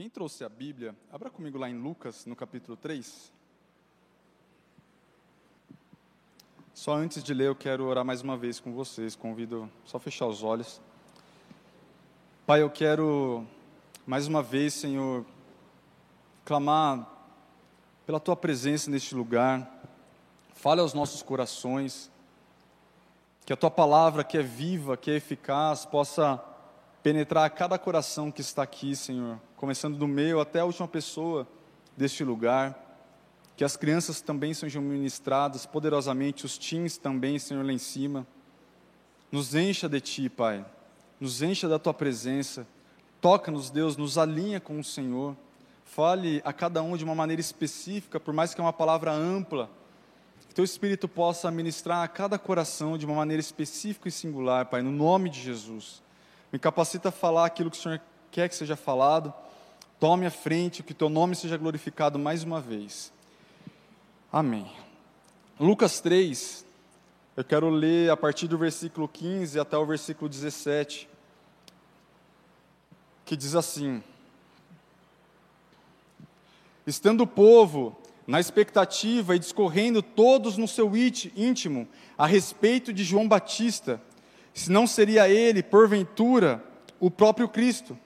Quem trouxe a Bíblia, abra comigo lá em Lucas, no capítulo 3. Só antes de ler, eu quero orar mais uma vez com vocês. Convido só fechar os olhos. Pai, eu quero mais uma vez, Senhor, clamar pela tua presença neste lugar. Fale aos nossos corações. Que a tua palavra, que é viva, que é eficaz, possa penetrar cada coração que está aqui, Senhor, começando do meu até a última pessoa deste lugar. Que as crianças também sejam ministradas poderosamente, os teens também, Senhor, lá em cima. Nos encha de Ti, Pai. Nos encha da Tua presença. Toca-nos, Deus, nos alinha com o Senhor. Fale a cada um de uma maneira específica, por mais que é uma palavra ampla. Que Teu Espírito possa ministrar a cada coração de uma maneira específica e singular, Pai, no nome de Jesus. Me capacita a falar aquilo que o Senhor quer que seja falado. Tome a frente, que Teu nome seja glorificado mais uma vez. Amém. Lucas 3, eu quero ler a partir do versículo 15 até o versículo 17, que diz assim: Estando o povo na expectativa e discorrendo todos no seu íntimo a respeito de João Batista, se não seria ele, porventura, o próprio Cristo.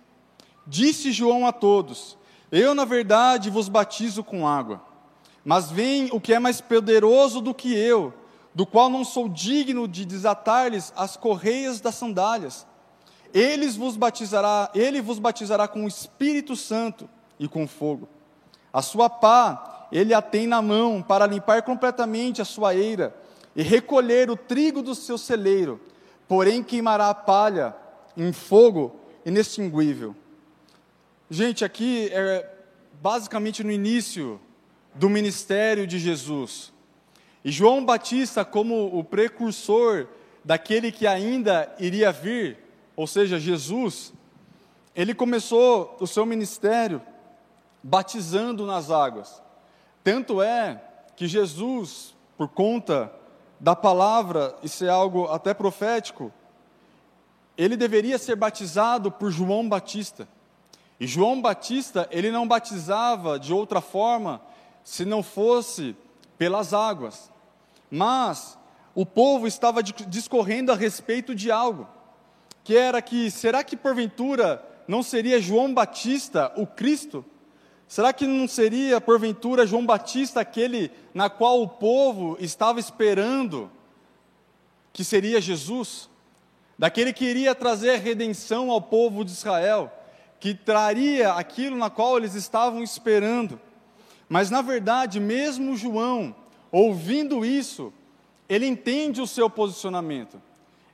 Disse João a todos: Eu, na verdade, vos batizo com água, mas vem o que é mais poderoso do que eu, do qual não sou digno de desatar-lhes as correias das sandálias. Ele vos batizará, ele vos batizará com o Espírito Santo e com fogo. A sua pá ele a tem na mão para limpar completamente a sua eira e recolher o trigo do seu celeiro porém queimará a palha em fogo inextinguível. Gente, aqui é basicamente no início do ministério de Jesus. E João Batista, como o precursor daquele que ainda iria vir, ou seja, Jesus, ele começou o seu ministério batizando nas águas. Tanto é que Jesus, por conta da palavra, isso é algo até profético, ele deveria ser batizado por João Batista. E João Batista, ele não batizava de outra forma se não fosse pelas águas. Mas o povo estava discorrendo a respeito de algo, que era que será que porventura não seria João Batista o Cristo? Será que não seria, porventura, João Batista aquele na qual o povo estava esperando que seria Jesus? Daquele que iria trazer redenção ao povo de Israel, que traria aquilo na qual eles estavam esperando. Mas, na verdade, mesmo João, ouvindo isso, ele entende o seu posicionamento.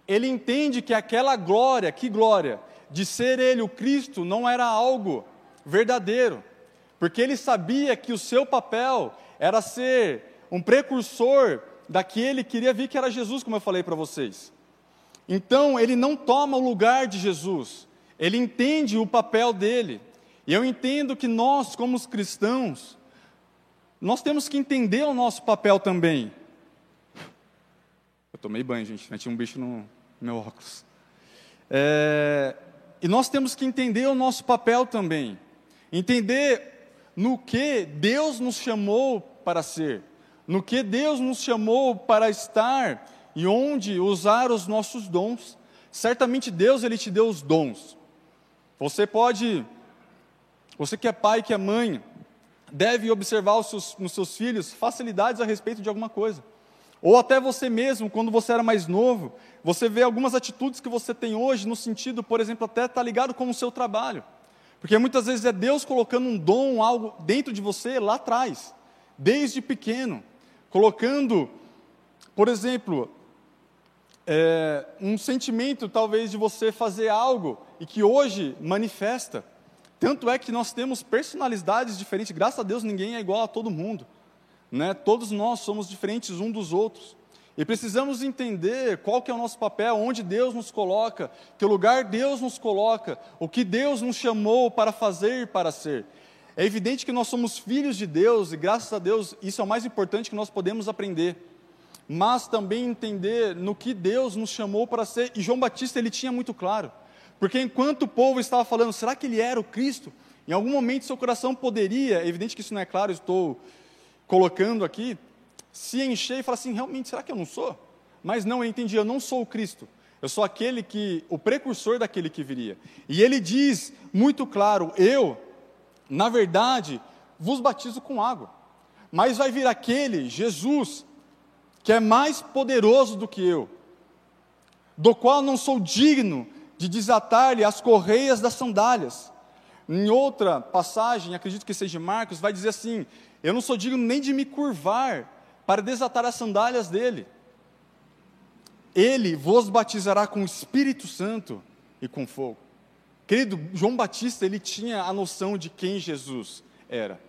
Ele entende que aquela glória, que glória, de ser ele o Cristo, não era algo verdadeiro porque ele sabia que o seu papel era ser um precursor daquele que iria vir, que era Jesus, como eu falei para vocês. Então, ele não toma o lugar de Jesus, ele entende o papel dele. E eu entendo que nós, como os cristãos, nós temos que entender o nosso papel também. Eu tomei banho, gente, tinha um bicho no meu óculos. É, e nós temos que entender o nosso papel também. Entender no que Deus nos chamou para ser, no que Deus nos chamou para estar e onde usar os nossos dons. Certamente Deus ele te deu os dons. Você pode, você que é pai, que é mãe, deve observar seus, nos seus filhos facilidades a respeito de alguma coisa. Ou até você mesmo, quando você era mais novo, você vê algumas atitudes que você tem hoje no sentido, por exemplo, até estar tá ligado com o seu trabalho. Porque muitas vezes é Deus colocando um dom, algo dentro de você lá atrás, desde pequeno, colocando, por exemplo, é, um sentimento talvez de você fazer algo e que hoje manifesta. Tanto é que nós temos personalidades diferentes, graças a Deus ninguém é igual a todo mundo, né? todos nós somos diferentes um dos outros. E precisamos entender qual que é o nosso papel, onde Deus nos coloca, que lugar Deus nos coloca, o que Deus nos chamou para fazer e para ser. É evidente que nós somos filhos de Deus e graças a Deus isso é o mais importante que nós podemos aprender. Mas também entender no que Deus nos chamou para ser. E João Batista ele tinha muito claro. Porque enquanto o povo estava falando, será que ele era o Cristo? Em algum momento seu coração poderia, é evidente que isso não é claro, estou colocando aqui, se encher e falar assim: realmente, será que eu não sou? Mas não, eu entendi, eu não sou o Cristo. Eu sou aquele que, o precursor daquele que viria. E ele diz muito claro: eu, na verdade, vos batizo com água. Mas vai vir aquele, Jesus, que é mais poderoso do que eu, do qual não sou digno de desatar-lhe as correias das sandálias. Em outra passagem, acredito que seja Marcos, vai dizer assim: Eu não sou digno nem de me curvar para desatar as sandálias dele. Ele vos batizará com o Espírito Santo e com fogo. Querido, João Batista, ele tinha a noção de quem Jesus era.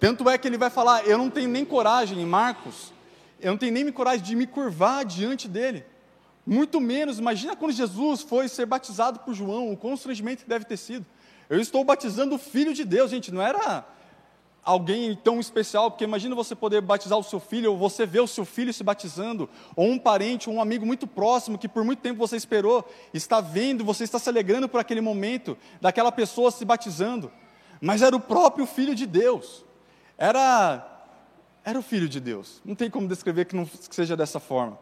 Tanto é que ele vai falar: Eu não tenho nem coragem, em Marcos, eu não tenho nem coragem de me curvar diante dele. Muito menos, imagina quando Jesus foi ser batizado por João, o constrangimento que deve ter sido. Eu estou batizando o Filho de Deus, gente, não era alguém tão especial, porque imagina você poder batizar o seu filho, ou você ver o seu filho se batizando, ou um parente, ou um amigo muito próximo, que por muito tempo você esperou, está vendo, você está se alegrando por aquele momento, daquela pessoa se batizando. Mas era o próprio Filho de Deus. Era, era o Filho de Deus. Não tem como descrever que não que seja dessa forma.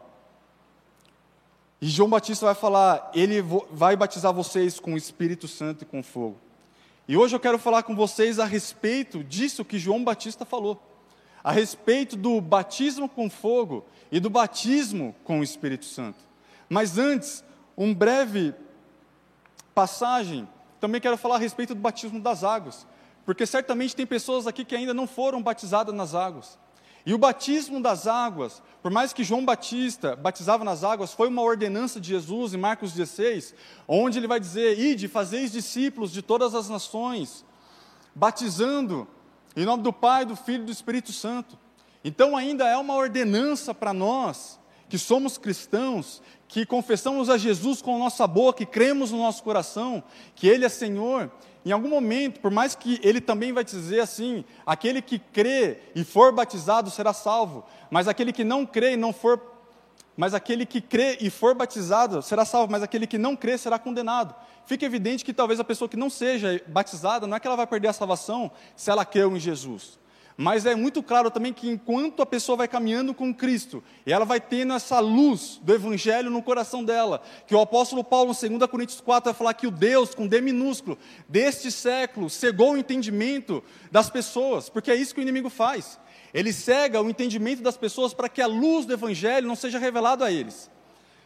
E João Batista vai falar, ele vai batizar vocês com o Espírito Santo e com fogo. E hoje eu quero falar com vocês a respeito disso que João Batista falou, a respeito do batismo com fogo e do batismo com o Espírito Santo. Mas antes, um breve passagem, também quero falar a respeito do batismo das águas, porque certamente tem pessoas aqui que ainda não foram batizadas nas águas. E o batismo das águas, por mais que João Batista batizava nas águas, foi uma ordenança de Jesus em Marcos 16, onde ele vai dizer: Ide, fazeis discípulos de todas as nações, batizando em nome do Pai, do Filho e do Espírito Santo. Então ainda é uma ordenança para nós, que somos cristãos, que confessamos a Jesus com a nossa boca e cremos no nosso coração, que Ele é Senhor, em algum momento, por mais que ele também vai dizer assim: aquele que crê e for batizado será salvo, mas aquele que não crê e não for mas aquele que crê e for batizado será salvo, mas aquele que não crê será condenado. Fica evidente que talvez a pessoa que não seja batizada, não é que ela vai perder a salvação se ela creu em Jesus. Mas é muito claro também que enquanto a pessoa vai caminhando com Cristo, e ela vai tendo essa luz do Evangelho no coração dela, que o apóstolo Paulo, em 2 Coríntios 4, vai falar que o Deus, com D minúsculo, deste século, cegou o entendimento das pessoas, porque é isso que o inimigo faz. Ele cega o entendimento das pessoas para que a luz do Evangelho não seja revelada a eles.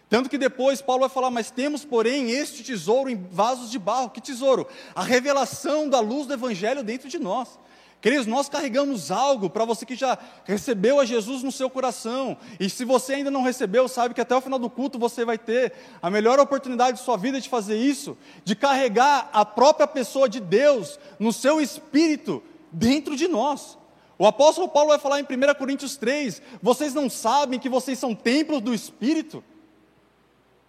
Tanto que depois Paulo vai falar, mas temos, porém, este tesouro em vasos de barro. Que tesouro? A revelação da luz do Evangelho dentro de nós. Queridos, nós carregamos algo para você que já recebeu a Jesus no seu coração. E se você ainda não recebeu, sabe que até o final do culto você vai ter a melhor oportunidade de sua vida de fazer isso, de carregar a própria pessoa de Deus no seu espírito dentro de nós. O apóstolo Paulo vai falar em 1 Coríntios 3: vocês não sabem que vocês são templos do Espírito?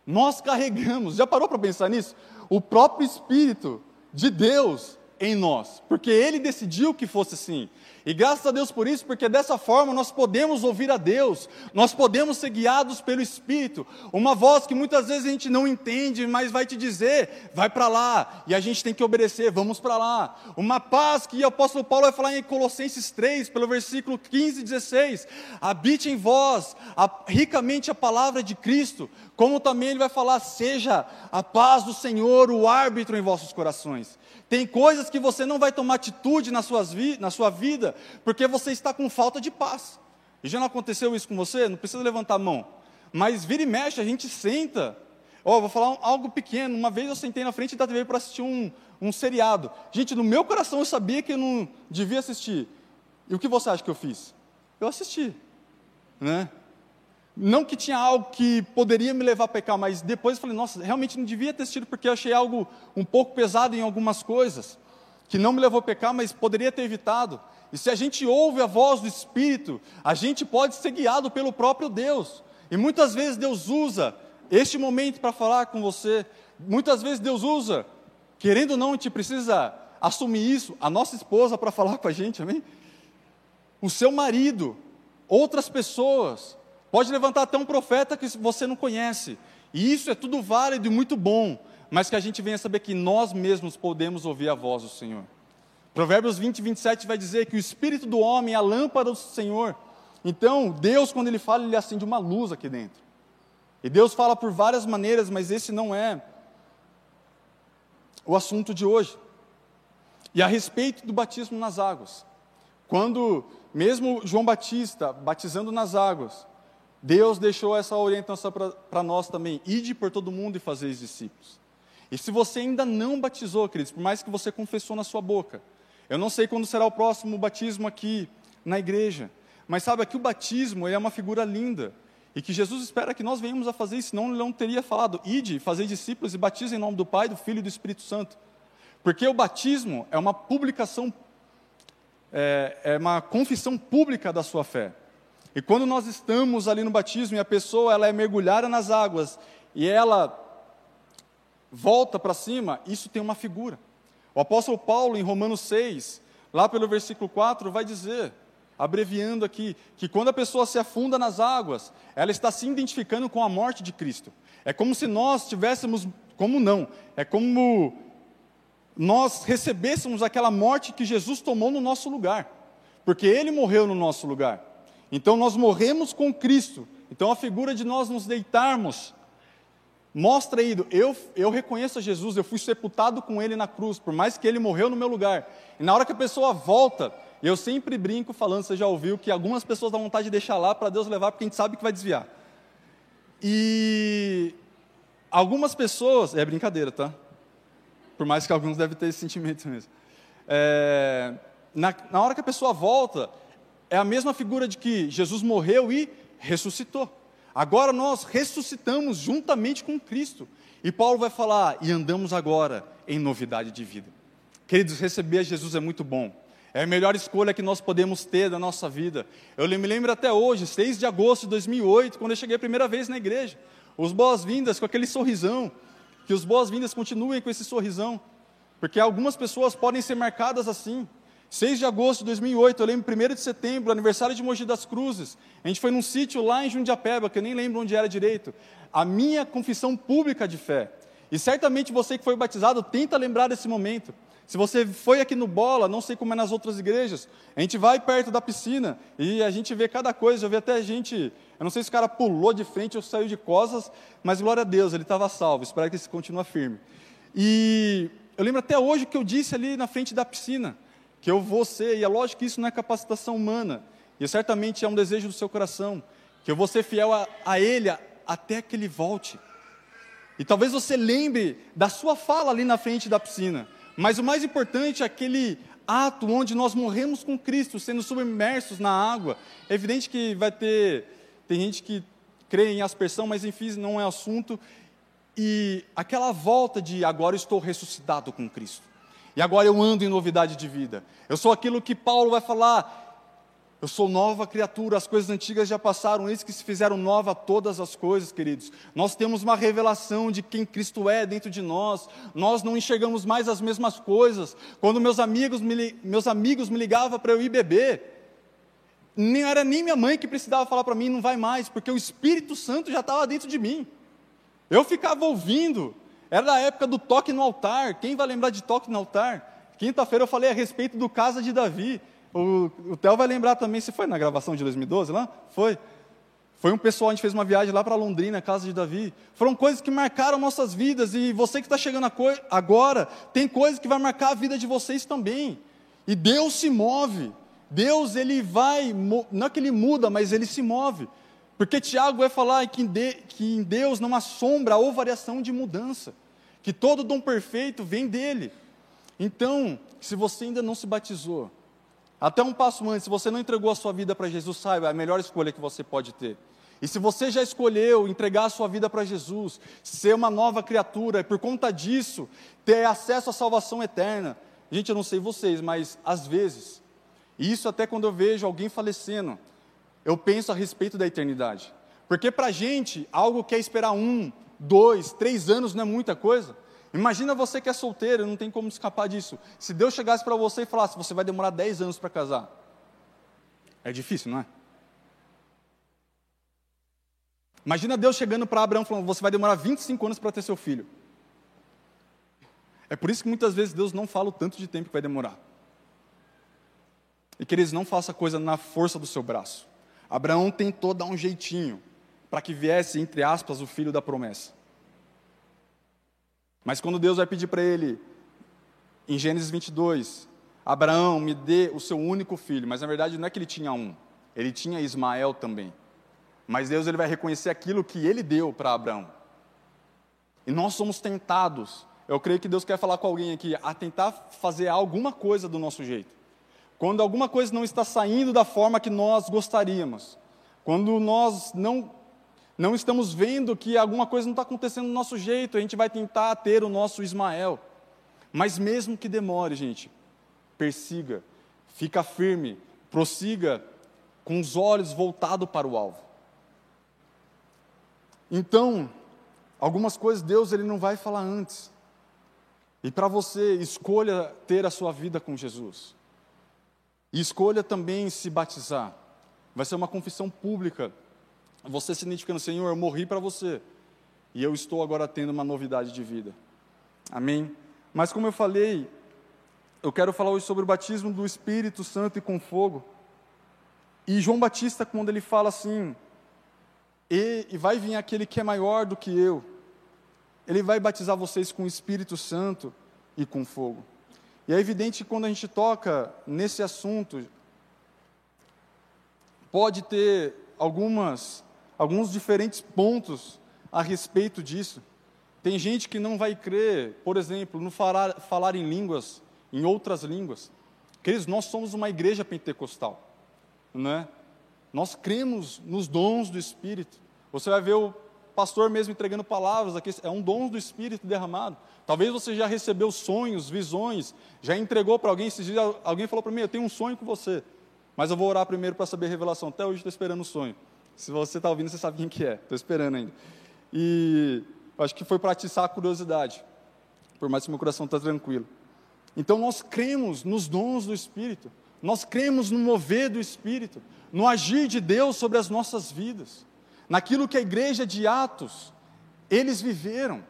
Nós carregamos, já parou para pensar nisso? O próprio Espírito de Deus em nós, porque Ele decidiu que fosse assim. E graças a Deus por isso, porque dessa forma nós podemos ouvir a Deus, nós podemos ser guiados pelo Espírito. Uma voz que muitas vezes a gente não entende, mas vai te dizer, vai para lá, e a gente tem que obedecer, vamos para lá. Uma paz que o apóstolo Paulo vai falar em Colossenses 3, pelo versículo 15 e 16: habite em vós a, ricamente a palavra de Cristo, como também ele vai falar, seja a paz do Senhor o árbitro em vossos corações. Tem coisas que você não vai tomar atitude na, suas vi na sua vida, porque você está com falta de paz. E já não aconteceu isso com você? Não precisa levantar a mão. Mas vira e mexe, a gente senta. Ó, oh, vou falar um, algo pequeno. Uma vez eu sentei na frente da TV para assistir um, um seriado. Gente, no meu coração eu sabia que eu não devia assistir. E o que você acha que eu fiz? Eu assisti. Né? Não que tinha algo que poderia me levar a pecar, mas depois eu falei, nossa, realmente não devia ter assistido porque eu achei algo um pouco pesado em algumas coisas, que não me levou a pecar, mas poderia ter evitado. E se a gente ouve a voz do Espírito, a gente pode ser guiado pelo próprio Deus. E muitas vezes Deus usa este momento para falar com você. Muitas vezes Deus usa, querendo ou não, a gente precisa assumir isso, a nossa esposa para falar com a gente, amém? O seu marido, outras pessoas, Pode levantar até um profeta que você não conhece. E isso é tudo válido e muito bom, mas que a gente venha saber que nós mesmos podemos ouvir a voz do Senhor. Provérbios 20, 27 vai dizer que o espírito do homem é a lâmpada do Senhor. Então, Deus, quando Ele fala, Ele acende uma luz aqui dentro. E Deus fala por várias maneiras, mas esse não é o assunto de hoje. E a respeito do batismo nas águas. Quando, mesmo João Batista batizando nas águas, Deus deixou essa orientação para nós também: ide por todo mundo e fazer discípulos. E se você ainda não batizou, queridos, por mais que você confessou na sua boca, eu não sei quando será o próximo batismo aqui na igreja, mas sabe que o batismo é uma figura linda e que Jesus espera que nós venhamos a fazer, senão ele não teria falado, ide, fazer discípulos e batize em nome do Pai, do Filho e do Espírito Santo. Porque o batismo é uma publicação, é, é uma confissão pública da sua fé. E quando nós estamos ali no batismo e a pessoa ela é mergulhada nas águas e ela volta para cima, isso tem uma figura. O apóstolo Paulo, em Romanos 6, lá pelo versículo 4, vai dizer, abreviando aqui, que quando a pessoa se afunda nas águas, ela está se identificando com a morte de Cristo. É como se nós tivéssemos, como não, é como nós recebêssemos aquela morte que Jesus tomou no nosso lugar, porque Ele morreu no nosso lugar. Então nós morremos com Cristo. Então a figura de nós nos deitarmos Mostra aí, eu, eu reconheço a Jesus, eu fui sepultado com Ele na cruz, por mais que Ele morreu no meu lugar. E na hora que a pessoa volta, eu sempre brinco falando, você já ouviu, que algumas pessoas dão vontade de deixar lá para Deus levar, porque a gente sabe que vai desviar. E algumas pessoas, é brincadeira, tá? Por mais que alguns devem ter esse sentimento mesmo. É, na, na hora que a pessoa volta, é a mesma figura de que Jesus morreu e ressuscitou. Agora nós ressuscitamos juntamente com Cristo. E Paulo vai falar, e andamos agora em novidade de vida. Queridos, receber a Jesus é muito bom. É a melhor escolha que nós podemos ter da nossa vida. Eu me lembro até hoje, 6 de agosto de 2008, quando eu cheguei a primeira vez na igreja. Os boas-vindas com aquele sorrisão. Que os boas-vindas continuem com esse sorrisão. Porque algumas pessoas podem ser marcadas assim. 6 de agosto de 2008, eu lembro 1 de setembro, aniversário de Mogi das Cruzes. A gente foi num sítio lá em Jundiapeba, que eu nem lembro onde era direito. A minha confissão pública de fé. E certamente você que foi batizado, tenta lembrar desse momento. Se você foi aqui no Bola, não sei como é nas outras igrejas, a gente vai perto da piscina e a gente vê cada coisa. Eu vi até gente, eu não sei se o cara pulou de frente ou saiu de costas, mas glória a Deus, ele estava salvo. Espero que ele continue firme. E eu lembro até hoje que eu disse ali na frente da piscina que eu vou ser, e é lógico que isso não é capacitação humana, e certamente é um desejo do seu coração, que eu vou ser fiel a, a Ele até que Ele volte. E talvez você lembre da sua fala ali na frente da piscina, mas o mais importante é aquele ato onde nós morremos com Cristo, sendo submersos na água. É evidente que vai ter, tem gente que crê em aspersão, mas enfim, não é assunto. E aquela volta de agora estou ressuscitado com Cristo. E agora eu ando em novidade de vida. Eu sou aquilo que Paulo vai falar. Eu sou nova criatura, as coisas antigas já passaram, eis que se fizeram nova todas as coisas, queridos. Nós temos uma revelação de quem Cristo é dentro de nós. Nós não enxergamos mais as mesmas coisas. Quando meus amigos me, meus amigos me ligavam para eu ir beber, nem era nem minha mãe que precisava falar para mim, não vai mais, porque o Espírito Santo já estava dentro de mim. Eu ficava ouvindo, era da época do toque no altar. Quem vai lembrar de toque no altar? Quinta-feira eu falei a respeito do Casa de Davi. O, o Theo vai lembrar também, se foi na gravação de 2012 lá? Foi. Foi um pessoal, a gente fez uma viagem lá para Londrina, Casa de Davi. Foram coisas que marcaram nossas vidas. E você que está chegando agora, tem coisas que vai marcar a vida de vocês também. E Deus se move. Deus, ele vai, não é que ele muda, mas ele se move. Porque Tiago vai falar que em Deus não há sombra ou variação de mudança, que todo dom perfeito vem dele. Então, se você ainda não se batizou, até um passo antes, se você não entregou a sua vida para Jesus, saiba, é a melhor escolha que você pode ter. E se você já escolheu entregar a sua vida para Jesus, ser uma nova criatura, e por conta disso, ter acesso à salvação eterna, gente, eu não sei vocês, mas às vezes, e isso até quando eu vejo alguém falecendo, eu penso a respeito da eternidade. Porque para a gente, algo que é esperar um, dois, três anos não é muita coisa. Imagina você que é solteiro, não tem como escapar disso. Se Deus chegasse para você e falasse, você vai demorar dez anos para casar. É difícil, não é? Imagina Deus chegando para Abraão falando, você vai demorar 25 anos para ter seu filho. É por isso que muitas vezes Deus não fala o tanto de tempo que vai demorar. E que eles não façam coisa na força do seu braço. Abraão tentou dar um jeitinho para que viesse, entre aspas, o filho da promessa. Mas quando Deus vai pedir para ele, em Gênesis 22, Abraão, me dê o seu único filho, mas na verdade não é que ele tinha um, ele tinha Ismael também. Mas Deus ele vai reconhecer aquilo que ele deu para Abraão. E nós somos tentados, eu creio que Deus quer falar com alguém aqui, a tentar fazer alguma coisa do nosso jeito. Quando alguma coisa não está saindo da forma que nós gostaríamos, quando nós não não estamos vendo que alguma coisa não está acontecendo do nosso jeito, a gente vai tentar ter o nosso Ismael. Mas mesmo que demore, gente, persiga, fica firme, prossiga com os olhos voltados para o alvo. Então, algumas coisas Deus ele não vai falar antes. E para você, escolha ter a sua vida com Jesus. E escolha também se batizar. Vai ser uma confissão pública você se identificando, Senhor, eu morri para você, e eu estou agora tendo uma novidade de vida. Amém? Mas como eu falei, eu quero falar hoje sobre o batismo do Espírito Santo e com fogo. E João Batista, quando ele fala assim, e, e vai vir aquele que é maior do que eu, ele vai batizar vocês com o Espírito Santo e com fogo. E é evidente que quando a gente toca nesse assunto, pode ter algumas alguns diferentes pontos a respeito disso. Tem gente que não vai crer, por exemplo, no falar, falar em línguas, em outras línguas. Queridos, nós somos uma igreja pentecostal, não é? Nós cremos nos dons do Espírito. Você vai ver o pastor mesmo entregando palavras aqui, é um dom do Espírito derramado. Talvez você já recebeu sonhos, visões, já entregou para alguém, esses dias alguém falou para mim, eu tenho um sonho com você, mas eu vou orar primeiro para saber a revelação. Até hoje estou esperando o sonho. Se você está ouvindo, você sabe quem que é. Estou esperando ainda. E acho que foi para atiçar a curiosidade, por mais que meu coração está tranquilo. Então nós cremos nos dons do Espírito, nós cremos no mover do Espírito, no agir de Deus sobre as nossas vidas, naquilo que a igreja de Atos, eles viveram.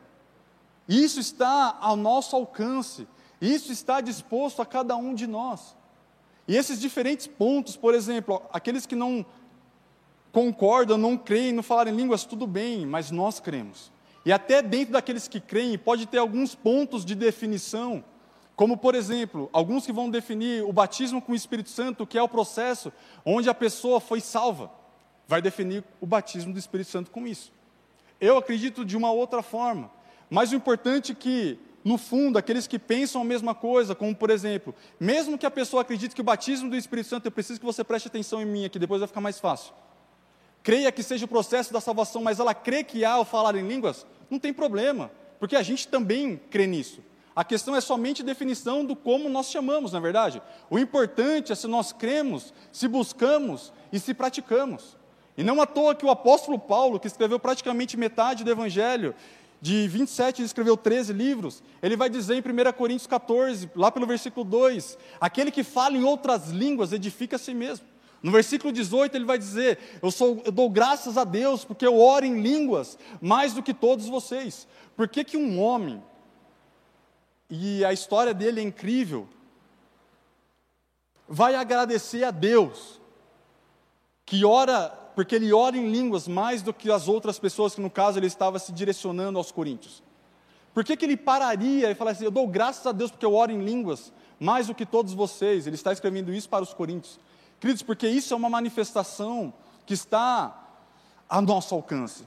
Isso está ao nosso alcance, isso está disposto a cada um de nós. E esses diferentes pontos, por exemplo, aqueles que não concordam, não creem, não falarem línguas, tudo bem, mas nós cremos. E até dentro daqueles que creem, pode ter alguns pontos de definição, como, por exemplo, alguns que vão definir o batismo com o Espírito Santo, que é o processo onde a pessoa foi salva, vai definir o batismo do Espírito Santo com isso. Eu acredito de uma outra forma, mas o importante é que, no fundo, aqueles que pensam a mesma coisa, como por exemplo, mesmo que a pessoa acredite que o batismo do Espírito Santo, eu preciso que você preste atenção em mim aqui, depois vai ficar mais fácil creia que seja o processo da salvação, mas ela crê que há o falar em línguas, não tem problema, porque a gente também crê nisso. A questão é somente definição do como nós chamamos, na é verdade. O importante é se nós cremos, se buscamos e se praticamos. E não à toa que o apóstolo Paulo, que escreveu praticamente metade do Evangelho, de 27 ele escreveu 13 livros, ele vai dizer em 1 Coríntios 14, lá pelo versículo 2: aquele que fala em outras línguas edifica a si mesmo. No versículo 18 ele vai dizer: eu, sou, eu dou graças a Deus porque eu oro em línguas mais do que todos vocês. Por que, que um homem, e a história dele é incrível, vai agradecer a Deus, que ora, porque ele ora em línguas mais do que as outras pessoas, que no caso ele estava se direcionando aos coríntios. Por que, que ele pararia e falaria assim: Eu dou graças a Deus porque eu oro em línguas mais do que todos vocês? Ele está escrevendo isso para os coríntios. Queridos, porque isso é uma manifestação que está a nosso alcance.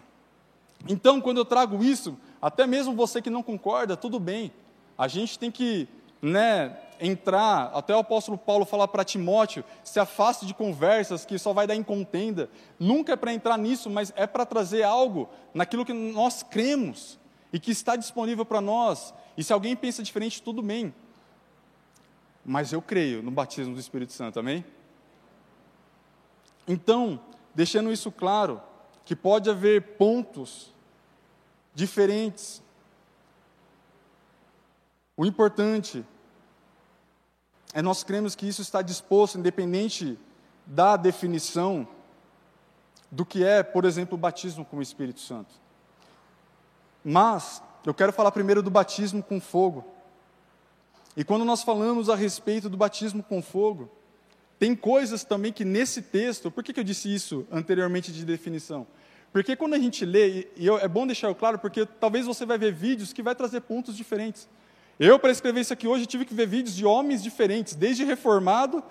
Então, quando eu trago isso, até mesmo você que não concorda, tudo bem. A gente tem que né, entrar, até o apóstolo Paulo falar para Timóteo, se afaste de conversas que só vai dar em contenda. Nunca é para entrar nisso, mas é para trazer algo naquilo que nós cremos e que está disponível para nós. E se alguém pensa diferente, tudo bem. Mas eu creio no batismo do Espírito Santo, amém? Então, deixando isso claro, que pode haver pontos diferentes. O importante é nós cremos que isso está disposto, independente da definição do que é, por exemplo, o batismo com o Espírito Santo. Mas eu quero falar primeiro do batismo com fogo. E quando nós falamos a respeito do batismo com fogo, tem coisas também que nesse texto, por que, que eu disse isso anteriormente de definição? Porque quando a gente lê, e eu, é bom deixar claro, porque talvez você vai ver vídeos que vai trazer pontos diferentes. Eu, para escrever isso aqui hoje, tive que ver vídeos de homens diferentes, desde reformado,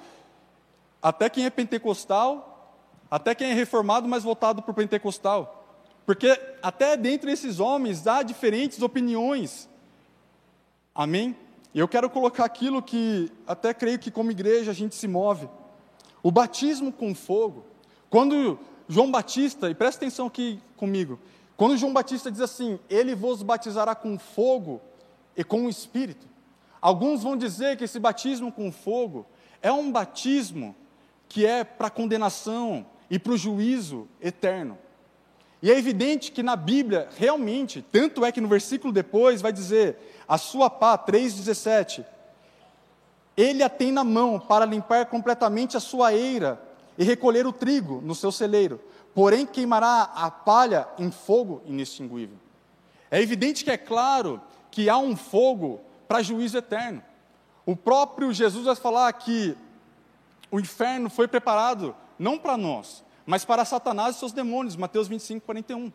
até quem é pentecostal, até quem é reformado, mas voltado para o pentecostal. Porque até dentro desses homens há diferentes opiniões. Amém? E eu quero colocar aquilo que até creio que como igreja a gente se move. O batismo com fogo. Quando João Batista, e presta atenção aqui comigo, quando João Batista diz assim: Ele vos batizará com fogo e com o Espírito. Alguns vão dizer que esse batismo com fogo é um batismo que é para condenação e para o juízo eterno. E é evidente que na Bíblia, realmente, tanto é que no versículo depois vai dizer: a sua pá, 3,17, ele a tem na mão para limpar completamente a sua eira e recolher o trigo no seu celeiro, porém queimará a palha em fogo inextinguível. É evidente que é claro que há um fogo para juízo eterno. O próprio Jesus vai falar que o inferno foi preparado não para nós, mas para Satanás e seus demônios, Mateus 25, 41.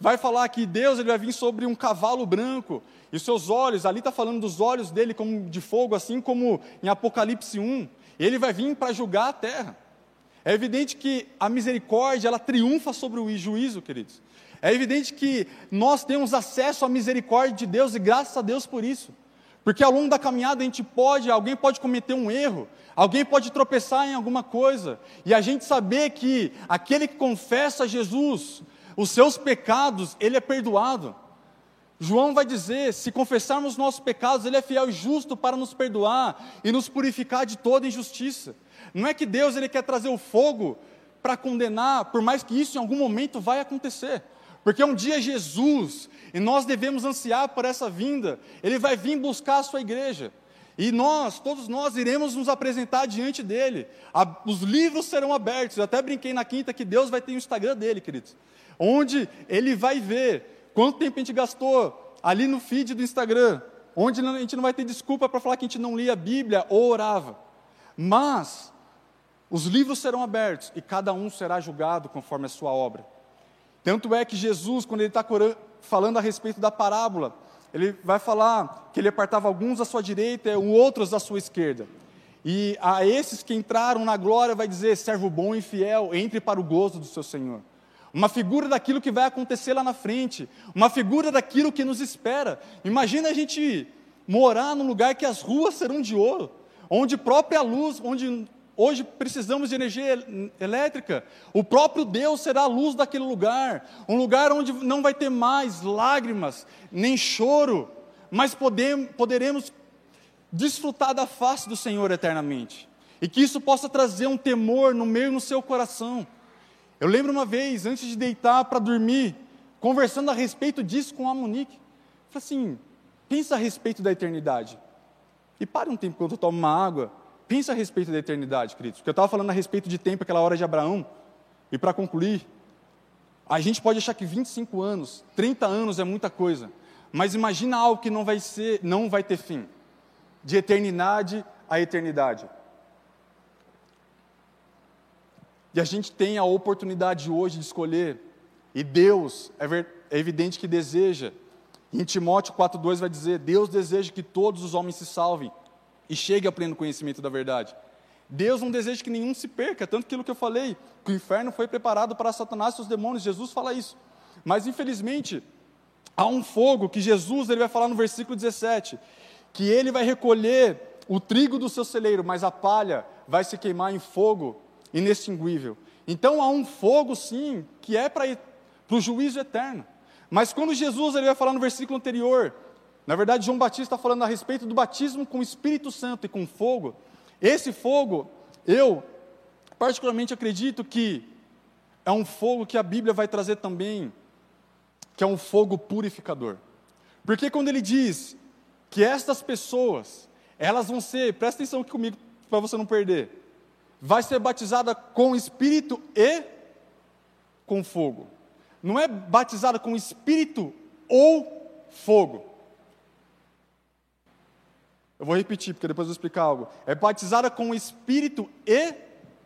Vai falar que Deus ele vai vir sobre um cavalo branco, e seus olhos, ali está falando dos olhos dele como de fogo, assim como em Apocalipse 1. Ele vai vir para julgar a terra. É evidente que a misericórdia, ela triunfa sobre o juízo, queridos. É evidente que nós temos acesso à misericórdia de Deus e graças a Deus por isso. Porque ao longo da caminhada a gente pode, alguém pode cometer um erro, alguém pode tropeçar em alguma coisa, e a gente saber que aquele que confessa Jesus, os seus pecados, ele é perdoado. João vai dizer: se confessarmos nossos pecados, Ele é fiel e justo para nos perdoar e nos purificar de toda injustiça. Não é que Deus ele quer trazer o fogo para condenar, por mais que isso em algum momento vai acontecer. Porque um dia Jesus, e nós devemos ansiar por essa vinda, Ele vai vir buscar a sua igreja. E nós, todos nós, iremos nos apresentar diante dele. A, os livros serão abertos. Eu até brinquei na quinta que Deus vai ter o Instagram dele, queridos. Onde ele vai ver quanto tempo a gente gastou ali no feed do Instagram. Onde a gente não vai ter desculpa para falar que a gente não lia a Bíblia ou orava. Mas os livros serão abertos e cada um será julgado conforme a sua obra. Tanto é que Jesus, quando ele está falando a respeito da parábola, ele vai falar que ele apartava alguns à sua direita e outros à sua esquerda. E a esses que entraram na glória vai dizer: servo bom e fiel, entre para o gozo do seu Senhor. Uma figura daquilo que vai acontecer lá na frente, uma figura daquilo que nos espera. Imagina a gente morar num lugar que as ruas serão de ouro, onde própria luz, onde Hoje precisamos de energia elétrica. O próprio Deus será a luz daquele lugar, um lugar onde não vai ter mais lágrimas, nem choro, mas poderemos desfrutar da face do Senhor eternamente. E que isso possa trazer um temor no meio no seu coração. Eu lembro uma vez, antes de deitar para dormir, conversando a respeito disso com a Monique. Falei assim: pensa a respeito da eternidade. E pare um tempo quando eu tomo uma água Pensa a respeito da eternidade, queridos. Porque eu estava falando a respeito de tempo, aquela hora de Abraão. E para concluir, a gente pode achar que 25 anos, 30 anos é muita coisa. Mas imagina algo que não vai ser, não vai ter fim. De eternidade a eternidade. E a gente tem a oportunidade hoje de escolher. E Deus, é, ver, é evidente que deseja. Em Timóteo 4,2 vai dizer: Deus deseja que todos os homens se salvem e chegue ao pleno conhecimento da verdade. Deus não deseja que nenhum se perca, tanto aquilo que eu falei, que o inferno foi preparado para Satanás e seus demônios, Jesus fala isso. Mas infelizmente, há um fogo que Jesus ele vai falar no versículo 17, que ele vai recolher o trigo do seu celeiro, mas a palha vai se queimar em fogo inextinguível. Então há um fogo sim, que é para o juízo eterno. Mas quando Jesus ele vai falar no versículo anterior, na verdade, João Batista está falando a respeito do batismo com o Espírito Santo e com fogo. Esse fogo, eu particularmente acredito que é um fogo que a Bíblia vai trazer também, que é um fogo purificador. Porque quando ele diz que estas pessoas, elas vão ser, presta atenção aqui comigo para você não perder, vai ser batizada com Espírito e com fogo. Não é batizada com Espírito ou fogo. Eu vou repetir, porque depois eu vou explicar algo. É batizada com espírito e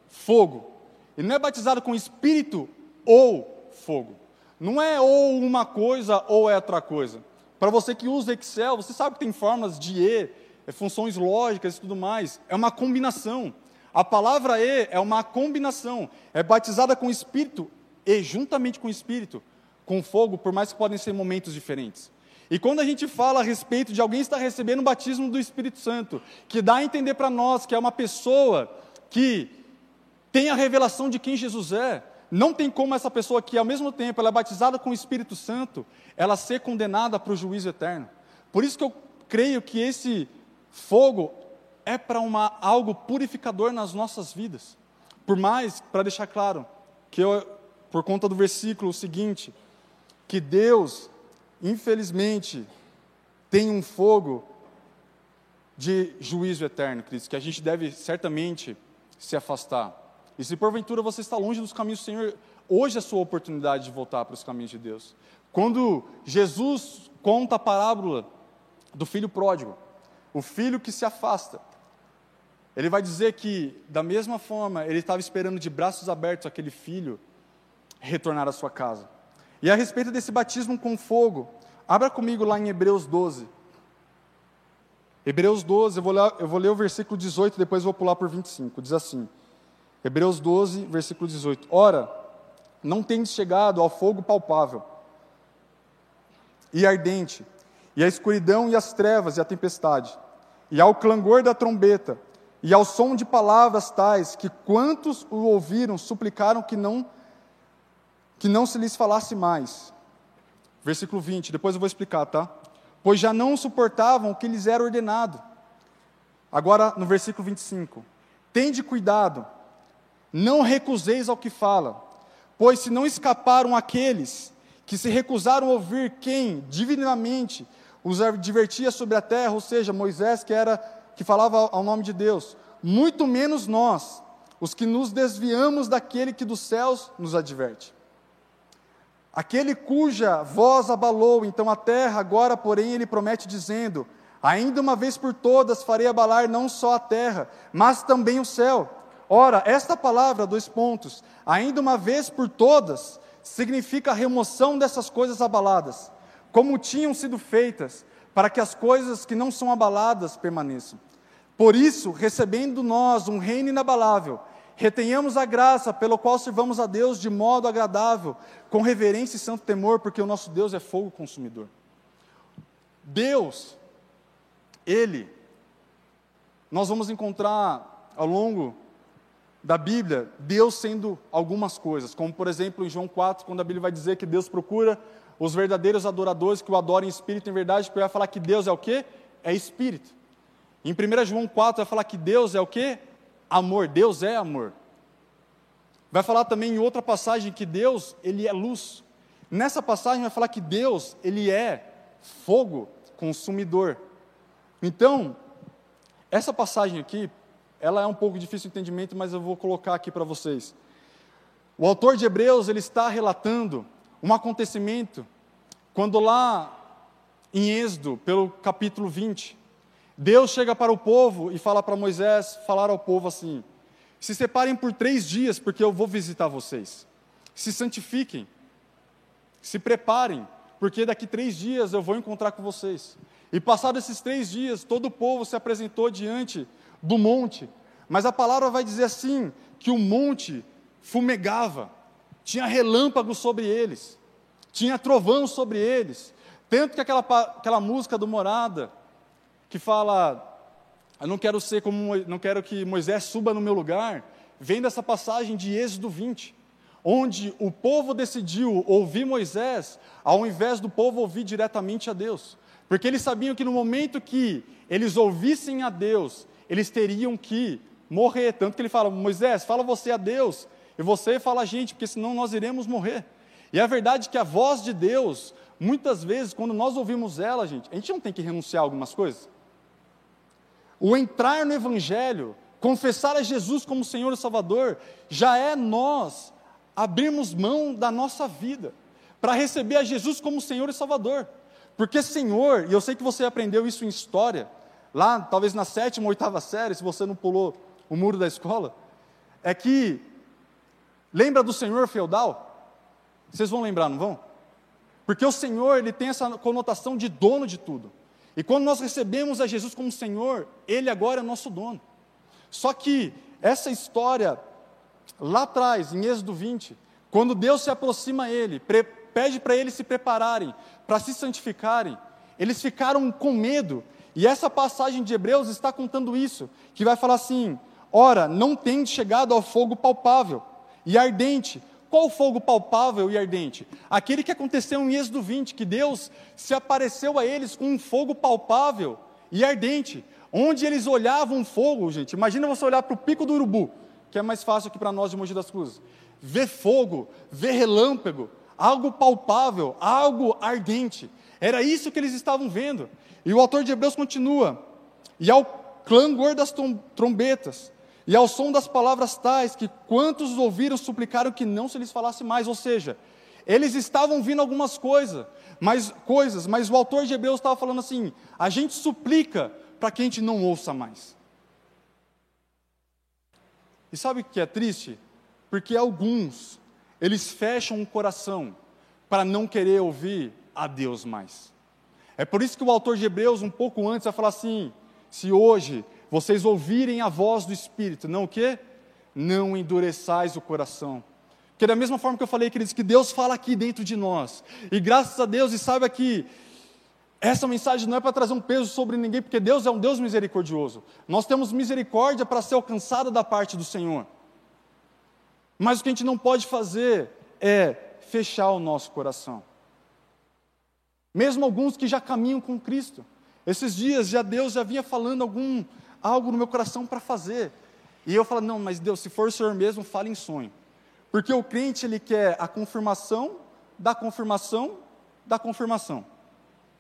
fogo. E não é batizada com espírito ou fogo. Não é ou uma coisa ou é outra coisa. Para você que usa Excel, você sabe que tem formas de E, é funções lógicas e tudo mais. É uma combinação. A palavra E é uma combinação. É batizada com espírito e juntamente com espírito, com fogo, por mais que podem ser momentos diferentes. E quando a gente fala a respeito de alguém estar recebendo o batismo do Espírito Santo, que dá a entender para nós que é uma pessoa que tem a revelação de quem Jesus é, não tem como essa pessoa que, ao mesmo tempo, ela é batizada com o Espírito Santo, ela ser condenada para o juízo eterno. Por isso que eu creio que esse fogo é para algo purificador nas nossas vidas. Por mais, para deixar claro, que eu, por conta do versículo seguinte, que Deus, infelizmente, tem um fogo de juízo eterno, Cristo, que a gente deve certamente se afastar. E se porventura você está longe dos caminhos do Senhor, hoje é a sua oportunidade de voltar para os caminhos de Deus. Quando Jesus conta a parábola do filho pródigo, o filho que se afasta, ele vai dizer que, da mesma forma, ele estava esperando de braços abertos aquele filho retornar à sua casa. E a respeito desse batismo com fogo, abra comigo lá em Hebreus 12. Hebreus 12, eu vou, ler, eu vou ler o versículo 18, depois vou pular por 25. Diz assim: Hebreus 12, versículo 18. Ora, não tendes chegado ao fogo palpável e ardente, e à escuridão e às trevas e à tempestade, e ao clangor da trombeta, e ao som de palavras tais que quantos o ouviram suplicaram que não que não se lhes falasse mais. Versículo 20, depois eu vou explicar, tá? Pois já não suportavam o que lhes era ordenado. Agora no versículo 25. Tende cuidado não recuseis ao que fala, pois se não escaparam aqueles que se recusaram a ouvir quem divinamente os advertia sobre a terra, ou seja, Moisés que era que falava ao nome de Deus, muito menos nós, os que nos desviamos daquele que dos céus nos adverte. Aquele cuja voz abalou então a terra, agora, porém, ele promete dizendo: Ainda uma vez por todas farei abalar não só a terra, mas também o céu. Ora, esta palavra, dois pontos, ainda uma vez por todas, significa a remoção dessas coisas abaladas, como tinham sido feitas, para que as coisas que não são abaladas permaneçam. Por isso, recebendo nós um reino inabalável, retenhamos a graça pelo qual servamos a Deus de modo agradável, com reverência e santo temor, porque o nosso Deus é fogo consumidor. Deus, Ele, nós vamos encontrar ao longo da Bíblia, Deus sendo algumas coisas, como por exemplo em João 4, quando a Bíblia vai dizer que Deus procura os verdadeiros adoradores que o adorem em espírito e em verdade, porque vai falar que Deus é o quê? É espírito. Em 1 João 4 vai falar que Deus é o quê? Amor, Deus é amor. Vai falar também em outra passagem que Deus, ele é luz. Nessa passagem vai falar que Deus, ele é fogo consumidor. Então, essa passagem aqui, ela é um pouco difícil de entendimento, mas eu vou colocar aqui para vocês. O autor de Hebreus ele está relatando um acontecimento quando lá em Êxodo, pelo capítulo 20, Deus chega para o povo e fala para Moisés falar ao povo assim: se separem por três dias, porque eu vou visitar vocês. Se santifiquem, se preparem, porque daqui três dias eu vou encontrar com vocês. E passados esses três dias, todo o povo se apresentou diante do monte. Mas a palavra vai dizer assim: que o monte fumegava, tinha relâmpagos sobre eles, tinha trovão sobre eles. Tanto que aquela, aquela música do Morada, que fala, eu não quero ser como, não quero que Moisés suba no meu lugar, vem dessa passagem de Êxodo 20, onde o povo decidiu ouvir Moisés, ao invés do povo ouvir diretamente a Deus. Porque eles sabiam que no momento que eles ouvissem a Deus, eles teriam que morrer. Tanto que ele fala: Moisés, fala você a Deus, e você fala a gente, porque senão nós iremos morrer. E a verdade é que a voz de Deus, muitas vezes, quando nós ouvimos ela, gente, a gente não tem que renunciar a algumas coisas. O entrar no Evangelho, confessar a Jesus como Senhor e Salvador, já é nós abrirmos mão da nossa vida para receber a Jesus como Senhor e Salvador. Porque Senhor, e eu sei que você aprendeu isso em história, lá talvez na sétima ou oitava série, se você não pulou o muro da escola, é que lembra do senhor feudal? Vocês vão lembrar, não vão? Porque o Senhor, ele tem essa conotação de dono de tudo. E quando nós recebemos a Jesus como Senhor, ele agora é nosso dono. Só que essa história lá atrás, em Êxodo 20, quando Deus se aproxima a ele, pede para eles se prepararem, para se santificarem, eles ficaram com medo. E essa passagem de Hebreus está contando isso, que vai falar assim: ora, não tem chegado ao fogo palpável e ardente. Qual fogo palpável e ardente? Aquele que aconteceu em Êxodo 20, que Deus se apareceu a eles com um fogo palpável e ardente, onde eles olhavam fogo, gente. Imagina você olhar para o pico do urubu, que é mais fácil aqui para nós de Mogi das Cruzes. Ver fogo, ver relâmpago, algo palpável, algo ardente. Era isso que eles estavam vendo. E o autor de Hebreus continua: e ao clangor das trombetas, e ao som das palavras tais, que quantos ouviram suplicaram que não se lhes falasse mais. Ou seja, eles estavam ouvindo algumas coisas, mas, coisas, mas o autor de Hebreus estava falando assim: a gente suplica para que a gente não ouça mais. E sabe o que é triste? Porque alguns, eles fecham o coração para não querer ouvir a Deus mais. É por isso que o autor de Hebreus, um pouco antes, vai falar assim: se hoje vocês ouvirem a voz do Espírito, não o quê? Não endureçais o coração. Porque da mesma forma que eu falei, queridos, que Deus fala aqui dentro de nós. E graças a Deus, e saiba que essa mensagem não é para trazer um peso sobre ninguém, porque Deus é um Deus misericordioso. Nós temos misericórdia para ser alcançada da parte do Senhor. Mas o que a gente não pode fazer é fechar o nosso coração. Mesmo alguns que já caminham com Cristo. Esses dias já Deus já vinha falando algum algo no meu coração para fazer. E eu falo: "Não, mas Deus, se for o Senhor mesmo, fale em sonho". Porque o crente ele quer a confirmação da confirmação da confirmação.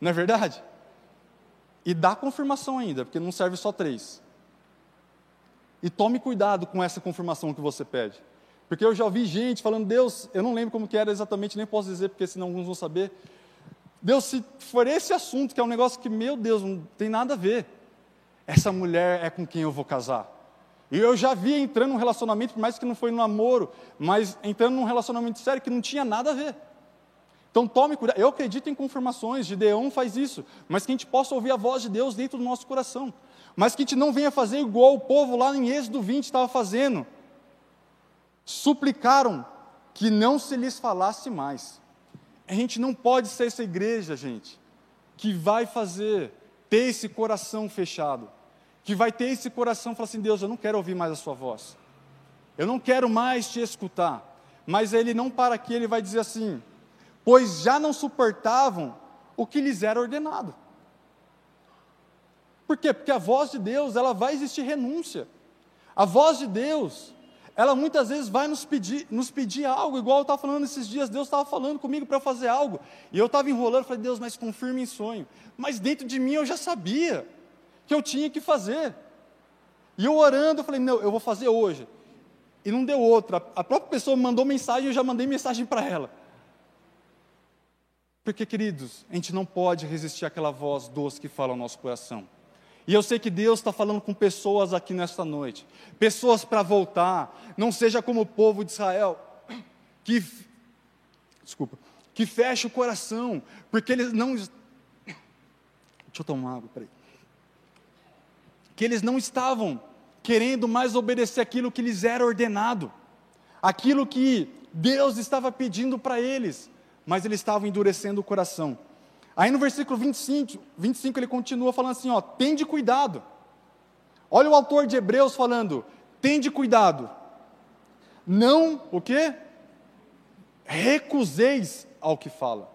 Não é verdade? E dá confirmação ainda, porque não serve só três. E tome cuidado com essa confirmação que você pede. Porque eu já ouvi gente falando, Deus, eu não lembro como que era exatamente, nem posso dizer, porque senão alguns vão saber. Deus, se for esse assunto, que é um negócio que, meu Deus, não tem nada a ver, essa mulher é com quem eu vou casar. E eu já vi entrando num relacionamento, por mais que não foi no namoro, mas entrando num relacionamento sério que não tinha nada a ver. Então tome cuidado. Eu acredito em confirmações, Gideão faz isso, mas que a gente possa ouvir a voz de Deus dentro do nosso coração. Mas que a gente não venha fazer igual o povo lá em Êxodo 20 estava fazendo. Suplicaram que não se lhes falasse mais. A gente não pode ser essa igreja, gente, que vai fazer, ter esse coração fechado, que vai ter esse coração falar assim: Deus, eu não quero ouvir mais a Sua voz, eu não quero mais te escutar. Mas ele não para aqui, ele vai dizer assim: pois já não suportavam o que lhes era ordenado. Por quê? Porque a voz de Deus, ela vai existir renúncia. A voz de Deus, ela muitas vezes vai nos pedir, nos pedir algo, igual eu estava falando esses dias, Deus estava falando comigo para fazer algo, e eu estava enrolando, falei, Deus, mas confirme em sonho. Mas dentro de mim eu já sabia que eu tinha que fazer. E eu orando, eu falei, não, eu vou fazer hoje. E não deu outra. A própria pessoa me mandou mensagem, eu já mandei mensagem para ela. Porque, queridos, a gente não pode resistir àquela voz doce que fala ao nosso coração. E eu sei que Deus está falando com pessoas aqui nesta noite, pessoas para voltar, não seja como o povo de Israel, que, desculpa, que fecha o coração, porque eles não. Deixa eu tomar água, peraí. Que eles não estavam querendo mais obedecer aquilo que lhes era ordenado, aquilo que Deus estava pedindo para eles mas eles estavam endurecendo o coração. Aí no versículo 25, 25 ele continua falando assim: ó, tende cuidado. Olha o autor de Hebreus falando: tende cuidado. Não, o quê? Recuseis ao que fala.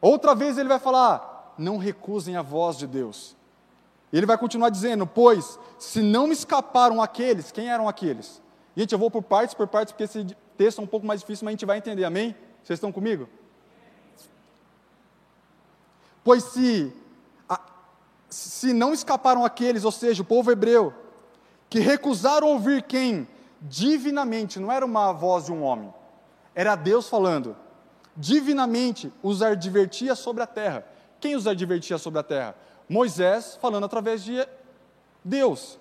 Outra vez ele vai falar: não recusem a voz de Deus. E ele vai continuar dizendo: pois se não escaparam aqueles, quem eram aqueles? Gente, eu vou por partes, por partes, porque esse texto é um pouco mais difícil, mas a gente vai entender, amém? Vocês estão comigo? Pois se, se não escaparam aqueles, ou seja, o povo hebreu, que recusaram ouvir quem? Divinamente, não era uma voz de um homem, era Deus falando. Divinamente os advertia sobre a terra. Quem os advertia sobre a terra? Moisés falando através de Deus.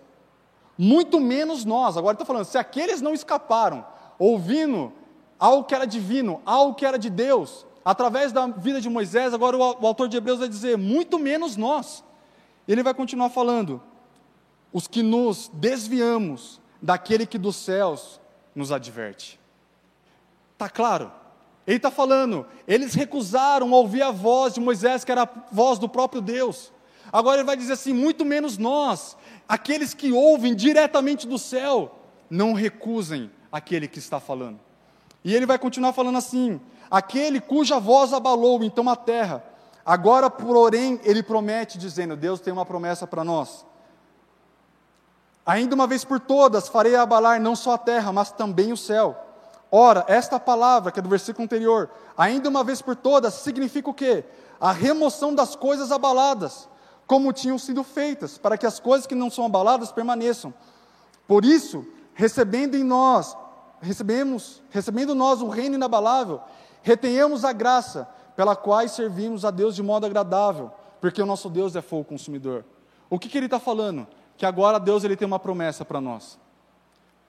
Muito menos nós. Agora está falando, se aqueles não escaparam, ouvindo algo que era divino, algo que era de Deus, através da vida de Moisés, agora o, autor de Hebreus vai dizer, muito menos nós. Ele vai continuar falando, os que nos desviamos daquele que dos céus nos adverte. Está claro? Ele está falando, eles recusaram ouvir a voz de Moisés, que era a voz do próprio Deus. Agora ele vai dizer assim: muito menos nós, aqueles que ouvem diretamente do céu, não recusem aquele que está falando. E ele vai continuar falando assim: aquele cuja voz abalou então a terra, agora, porém, ele promete, dizendo: Deus tem uma promessa para nós. Ainda uma vez por todas farei abalar não só a terra, mas também o céu. Ora, esta palavra, que é do versículo anterior, ainda uma vez por todas, significa o quê? A remoção das coisas abaladas, como tinham sido feitas, para que as coisas que não são abaladas permaneçam. Por isso, recebendo em nós, recebemos, recebendo nós o reino inabalável, retenhamos a graça pela qual servimos a Deus de modo agradável, porque o nosso Deus é fogo consumidor. O que, que ele está falando? Que agora Deus ele tem uma promessa para nós.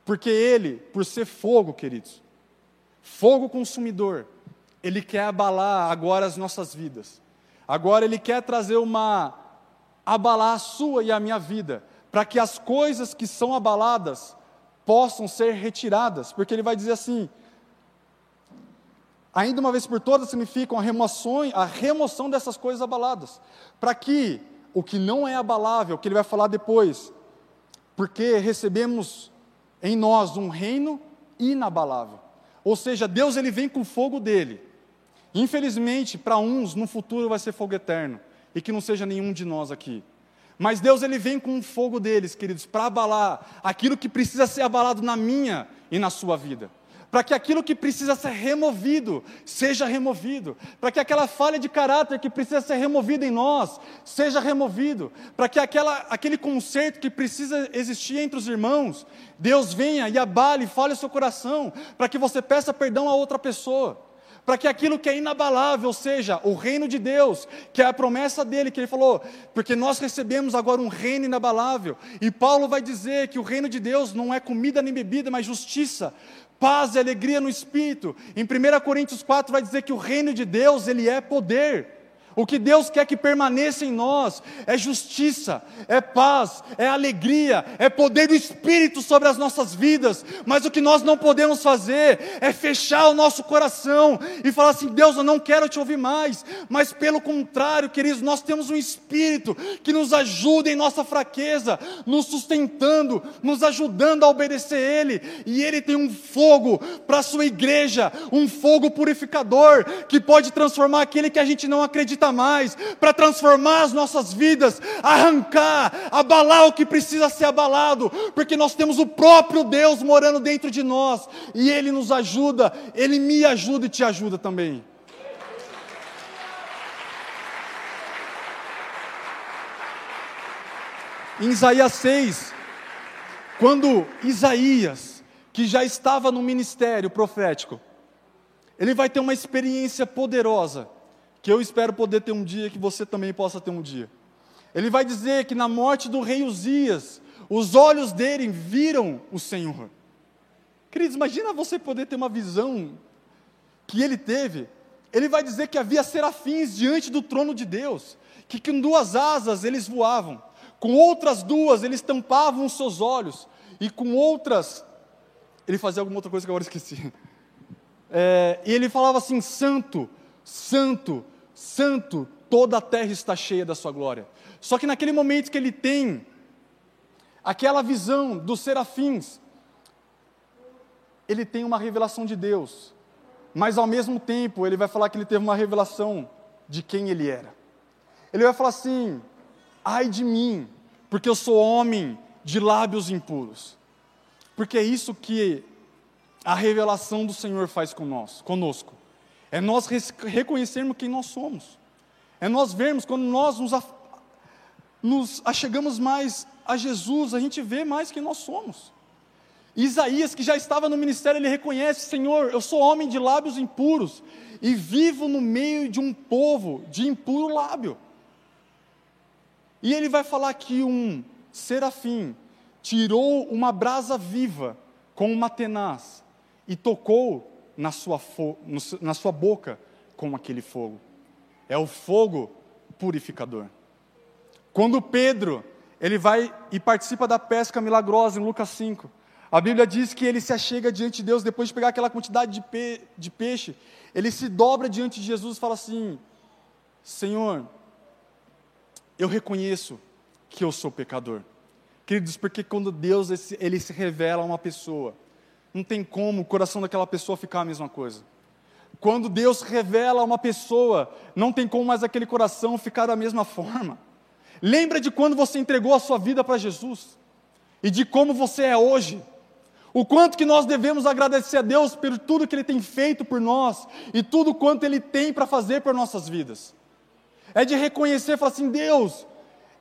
Porque ele, por ser fogo, queridos, fogo consumidor, ele quer abalar agora as nossas vidas. Agora ele quer trazer uma abalar a sua e a minha vida, para que as coisas que são abaladas possam ser retiradas, porque ele vai dizer assim: ainda uma vez por todas significam a remoção, a remoção dessas coisas abaladas, para que o que não é abalável, que ele vai falar depois, porque recebemos em nós um reino inabalável. Ou seja, Deus ele vem com o fogo dele. Infelizmente, para uns no futuro vai ser fogo eterno e que não seja nenhum de nós aqui. Mas Deus ele vem com o fogo deles, queridos, para abalar aquilo que precisa ser abalado na minha e na sua vida. Para que aquilo que precisa ser removido seja removido, para que aquela falha de caráter que precisa ser removida em nós seja removido, para que aquela, aquele conserto que precisa existir entre os irmãos, Deus venha e abale, fale o seu coração, para que você peça perdão a outra pessoa para que aquilo que é inabalável seja o reino de Deus, que é a promessa dele, que ele falou, porque nós recebemos agora um reino inabalável, e Paulo vai dizer que o reino de Deus não é comida nem bebida, mas justiça, paz e alegria no espírito. Em 1 Coríntios 4 vai dizer que o reino de Deus, ele é poder. O que Deus quer que permaneça em nós é justiça, é paz, é alegria, é poder do Espírito sobre as nossas vidas. Mas o que nós não podemos fazer é fechar o nosso coração e falar assim: Deus, eu não quero te ouvir mais. Mas pelo contrário, queridos, nós temos um Espírito que nos ajuda em nossa fraqueza, nos sustentando, nos ajudando a obedecer Ele. E Ele tem um fogo para a sua igreja, um fogo purificador que pode transformar aquele que a gente não acredita mais, para transformar as nossas vidas, arrancar, abalar o que precisa ser abalado, porque nós temos o próprio Deus morando dentro de nós, e Ele nos ajuda, Ele me ajuda e te ajuda também. Em Isaías 6, quando Isaías, que já estava no ministério profético, ele vai ter uma experiência poderosa que eu espero poder ter um dia, que você também possa ter um dia. Ele vai dizer que na morte do rei Uzias, os olhos dele viram o Senhor. Queridos, imagina você poder ter uma visão que ele teve. Ele vai dizer que havia serafins diante do trono de Deus, que com duas asas eles voavam, com outras duas eles tampavam os seus olhos, e com outras, ele fazia alguma outra coisa que agora esqueci. É, e ele falava assim: Santo, Santo, Santo, toda a terra está cheia da sua glória. Só que naquele momento que ele tem aquela visão dos serafins, ele tem uma revelação de Deus, mas ao mesmo tempo ele vai falar que ele teve uma revelação de quem ele era. Ele vai falar assim: ai de mim, porque eu sou homem de lábios impuros. Porque é isso que a revelação do Senhor faz conosco. É nós reconhecermos quem nós somos. É nós vermos, quando nós nos, nos achegamos mais a Jesus, a gente vê mais quem nós somos. Isaías, que já estava no ministério, ele reconhece: Senhor, eu sou homem de lábios impuros e vivo no meio de um povo de impuro lábio. E ele vai falar que um serafim tirou uma brasa viva com uma tenaz e tocou na sua, na sua boca com aquele fogo. É o fogo purificador. Quando Pedro ele vai e participa da pesca milagrosa em Lucas 5, a Bíblia diz que ele se achega diante de Deus depois de pegar aquela quantidade de, pe de peixe, ele se dobra diante de Jesus e fala assim: Senhor, eu reconheço que eu sou pecador. Queridos, porque quando Deus ele se revela a uma pessoa, não tem como o coração daquela pessoa ficar a mesma coisa. Quando Deus revela a uma pessoa, não tem como mais aquele coração ficar da mesma forma. Lembra de quando você entregou a sua vida para Jesus e de como você é hoje. O quanto que nós devemos agradecer a Deus por tudo que Ele tem feito por nós e tudo quanto Ele tem para fazer por nossas vidas. É de reconhecer e falar assim: Deus,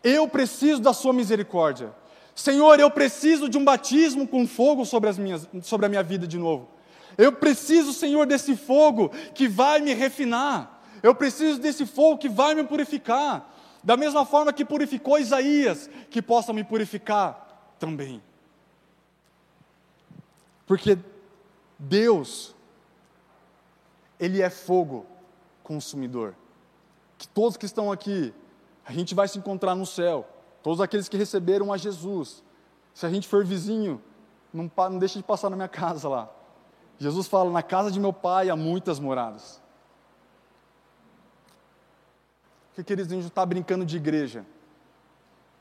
eu preciso da Sua misericórdia. Senhor, eu preciso de um batismo com fogo sobre, as minhas, sobre a minha vida de novo. Eu preciso, Senhor, desse fogo que vai me refinar. Eu preciso desse fogo que vai me purificar. Da mesma forma que purificou Isaías, que possa me purificar também. Porque Deus, Ele é fogo consumidor. Que todos que estão aqui, a gente vai se encontrar no céu. Todos aqueles que receberam a Jesus. Se a gente for vizinho, não, não deixa de passar na minha casa lá. Jesus fala: na casa de meu pai há muitas moradas. Que queridos, a está brincando de igreja.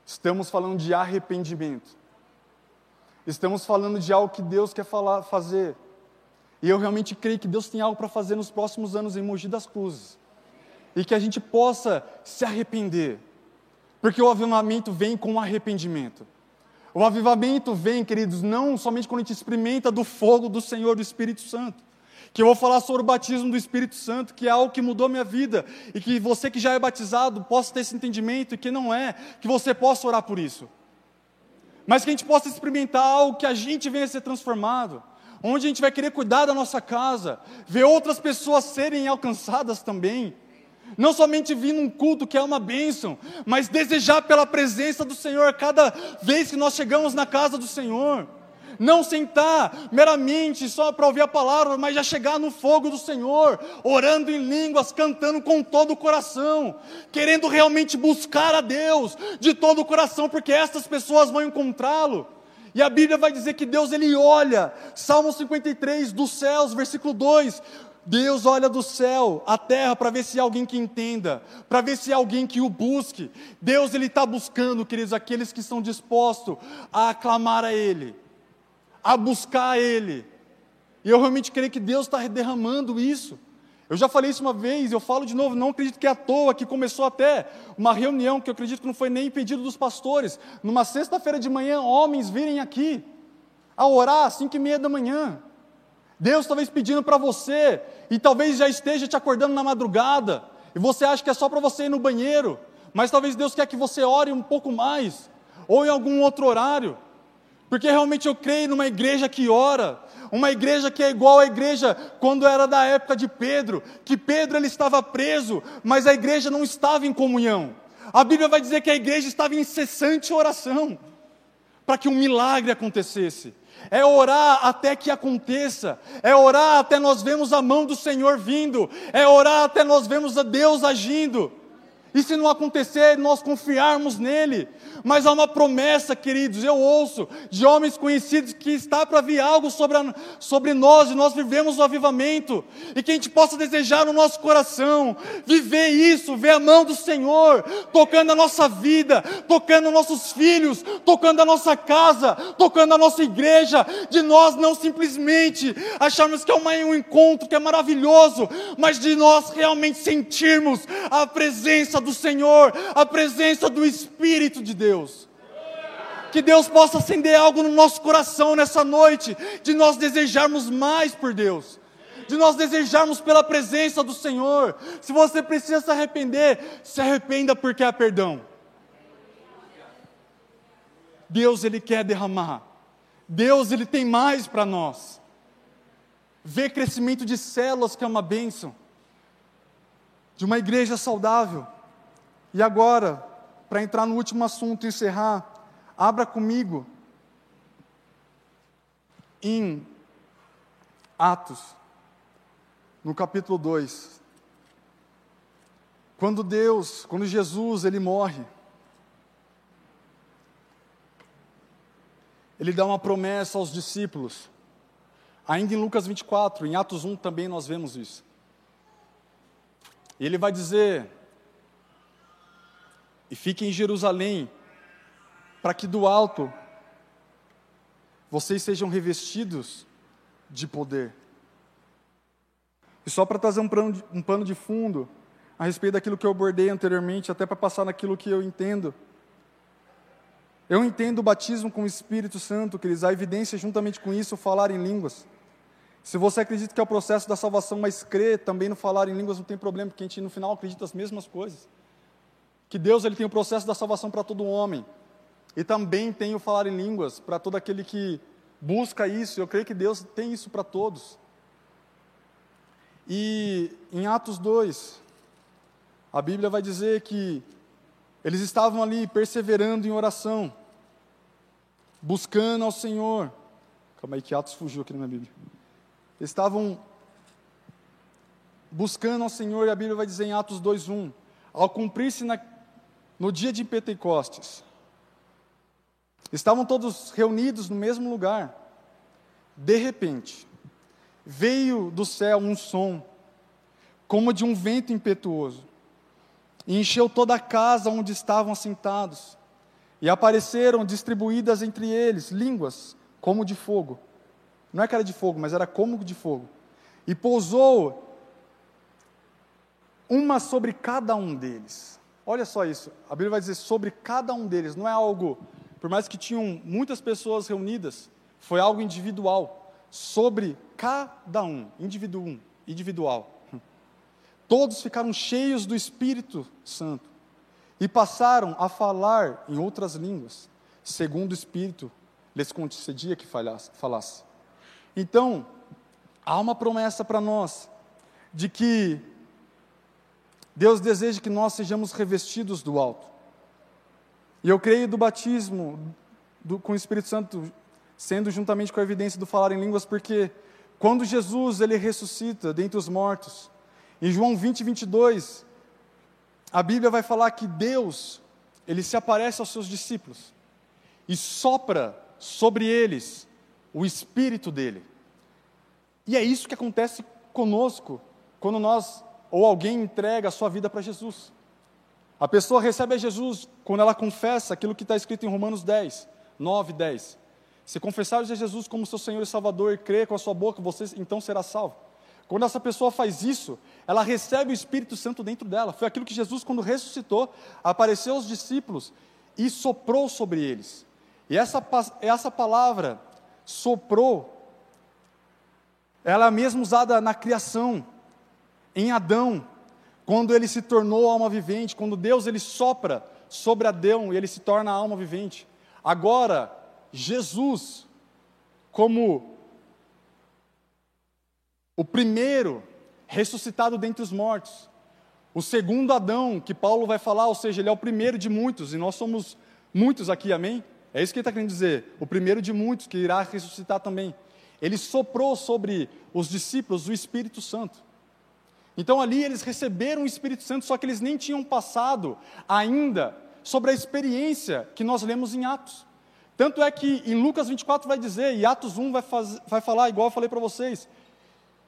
Estamos falando de arrependimento. Estamos falando de algo que Deus quer falar, fazer. E eu realmente creio que Deus tem algo para fazer nos próximos anos em Mogi das Cruzes. E que a gente possa se arrepender. Porque o avivamento vem com arrependimento. O avivamento vem, queridos, não somente quando a gente experimenta do fogo do Senhor, do Espírito Santo. Que eu vou falar sobre o batismo do Espírito Santo, que é algo que mudou minha vida. E que você que já é batizado possa ter esse entendimento, e que não é, que você possa orar por isso mas que a gente possa experimentar algo que a gente venha a ser transformado, onde a gente vai querer cuidar da nossa casa, ver outras pessoas serem alcançadas também. Não somente vir num culto que é uma bênção, mas desejar pela presença do Senhor cada vez que nós chegamos na casa do Senhor. Não sentar meramente só para ouvir a palavra, mas já chegar no fogo do Senhor, orando em línguas, cantando com todo o coração, querendo realmente buscar a Deus de todo o coração, porque estas pessoas vão encontrá-lo. E a Bíblia vai dizer que Deus ele olha, Salmo 53 dos céus, versículo 2, Deus olha do céu, a terra, para ver se há alguém que entenda, para ver se há alguém que o busque. Deus ele está buscando, queridos, aqueles que estão dispostos a aclamar a Ele a buscar Ele. E eu realmente creio que Deus está derramando isso. Eu já falei isso uma vez, eu falo de novo, não acredito que é à toa que começou até uma reunião que eu acredito que não foi nem pedido dos pastores. Numa sexta-feira de manhã, homens virem aqui a orar às cinco e meia da manhã. Deus talvez pedindo para você, e talvez já esteja te acordando na madrugada, e você acha que é só para você ir no banheiro, mas talvez Deus quer que você ore um pouco mais, ou em algum outro horário. Porque realmente eu creio numa igreja que ora, uma igreja que é igual à igreja quando era da época de Pedro, que Pedro ele estava preso, mas a igreja não estava em comunhão. A Bíblia vai dizer que a igreja estava em incessante oração para que um milagre acontecesse. É orar até que aconteça, é orar até nós vemos a mão do Senhor vindo, é orar até nós vemos a Deus agindo. E se não acontecer, nós confiarmos nele, mas há uma promessa, queridos, eu ouço de homens conhecidos que está para vir algo sobre, a, sobre nós, e nós vivemos o avivamento, e que a gente possa desejar no nosso coração, viver isso, ver a mão do Senhor, tocando a nossa vida, tocando nossos filhos, tocando a nossa casa, tocando a nossa igreja, de nós não simplesmente acharmos que é uma, um encontro que é maravilhoso, mas de nós realmente sentirmos a presença do Senhor, a presença do Espírito de Deus. Deus. Que Deus possa acender algo no nosso coração nessa noite, de nós desejarmos mais por Deus, de nós desejarmos pela presença do Senhor. Se você precisa se arrepender, se arrependa porque há perdão. Deus ele quer derramar. Deus ele tem mais para nós. Ver crescimento de células que é uma bênção. De uma igreja saudável. E agora, para entrar no último assunto e encerrar, Abra comigo em Atos, no capítulo 2. Quando Deus, quando Jesus, ele morre, ele dá uma promessa aos discípulos. Ainda em Lucas 24, em Atos 1 também nós vemos isso. E ele vai dizer: E fiquem em Jerusalém, para que do alto vocês sejam revestidos de poder. E só para trazer um pano, de, um pano de fundo a respeito daquilo que eu abordei anteriormente, até para passar naquilo que eu entendo. Eu entendo o batismo com o Espírito Santo, queridos, a evidência juntamente com isso, falar em línguas. Se você acredita que é o processo da salvação, mas crê também no falar em línguas, não tem problema, porque a gente no final acredita as mesmas coisas. Que Deus ele tem o processo da salvação para todo homem. E também tem o falar em línguas para todo aquele que busca isso. Eu creio que Deus tem isso para todos. E em Atos 2, a Bíblia vai dizer que eles estavam ali perseverando em oração, buscando ao Senhor. Calma aí, que Atos fugiu aqui na minha Bíblia. Eles estavam buscando ao Senhor, e a Bíblia vai dizer em Atos 2:1, ao cumprir-se no dia de Pentecostes, estavam todos reunidos no mesmo lugar. De repente, veio do céu um som, como de um vento impetuoso, e encheu toda a casa onde estavam assentados. E apareceram distribuídas entre eles línguas como de fogo. Não é que era de fogo, mas era como de fogo. E pousou uma sobre cada um deles. Olha só isso. A Bíblia vai dizer sobre cada um deles. Não é algo, por mais que tinham muitas pessoas reunidas, foi algo individual. Sobre cada um, indivíduo, individual. Todos ficaram cheios do Espírito Santo e passaram a falar em outras línguas, segundo o Espírito lhes concedia que falasse. Então, há uma promessa para nós de que Deus deseja que nós sejamos revestidos do alto. E eu creio do batismo do, com o Espírito Santo sendo juntamente com a evidência do falar em línguas, porque quando Jesus ele ressuscita dentre os mortos, em João 20, 22, a Bíblia vai falar que Deus, ele se aparece aos seus discípulos e sopra sobre eles o espírito dele. E é isso que acontece conosco quando nós ou alguém entrega a sua vida para Jesus. A pessoa recebe a Jesus quando ela confessa aquilo que está escrito em Romanos 10, 9, 10. Se confessares a Jesus como seu Senhor e Salvador e crer com a sua boca, você então será salvo. Quando essa pessoa faz isso, ela recebe o Espírito Santo dentro dela. Foi aquilo que Jesus, quando ressuscitou, apareceu aos discípulos e soprou sobre eles. E essa, essa palavra, soprou, ela é mesmo usada na criação, em Adão, quando ele se tornou alma vivente, quando Deus ele sopra sobre Adão e ele se torna alma vivente. Agora, Jesus, como o primeiro ressuscitado dentre os mortos. O segundo Adão, que Paulo vai falar, ou seja, ele é o primeiro de muitos, e nós somos muitos aqui, amém? É isso que ele está querendo dizer. O primeiro de muitos, que irá ressuscitar também. Ele soprou sobre os discípulos o Espírito Santo. Então ali eles receberam o Espírito Santo, só que eles nem tinham passado ainda sobre a experiência que nós lemos em Atos. Tanto é que em Lucas 24 vai dizer, e Atos 1 vai, faz, vai falar, igual eu falei para vocês,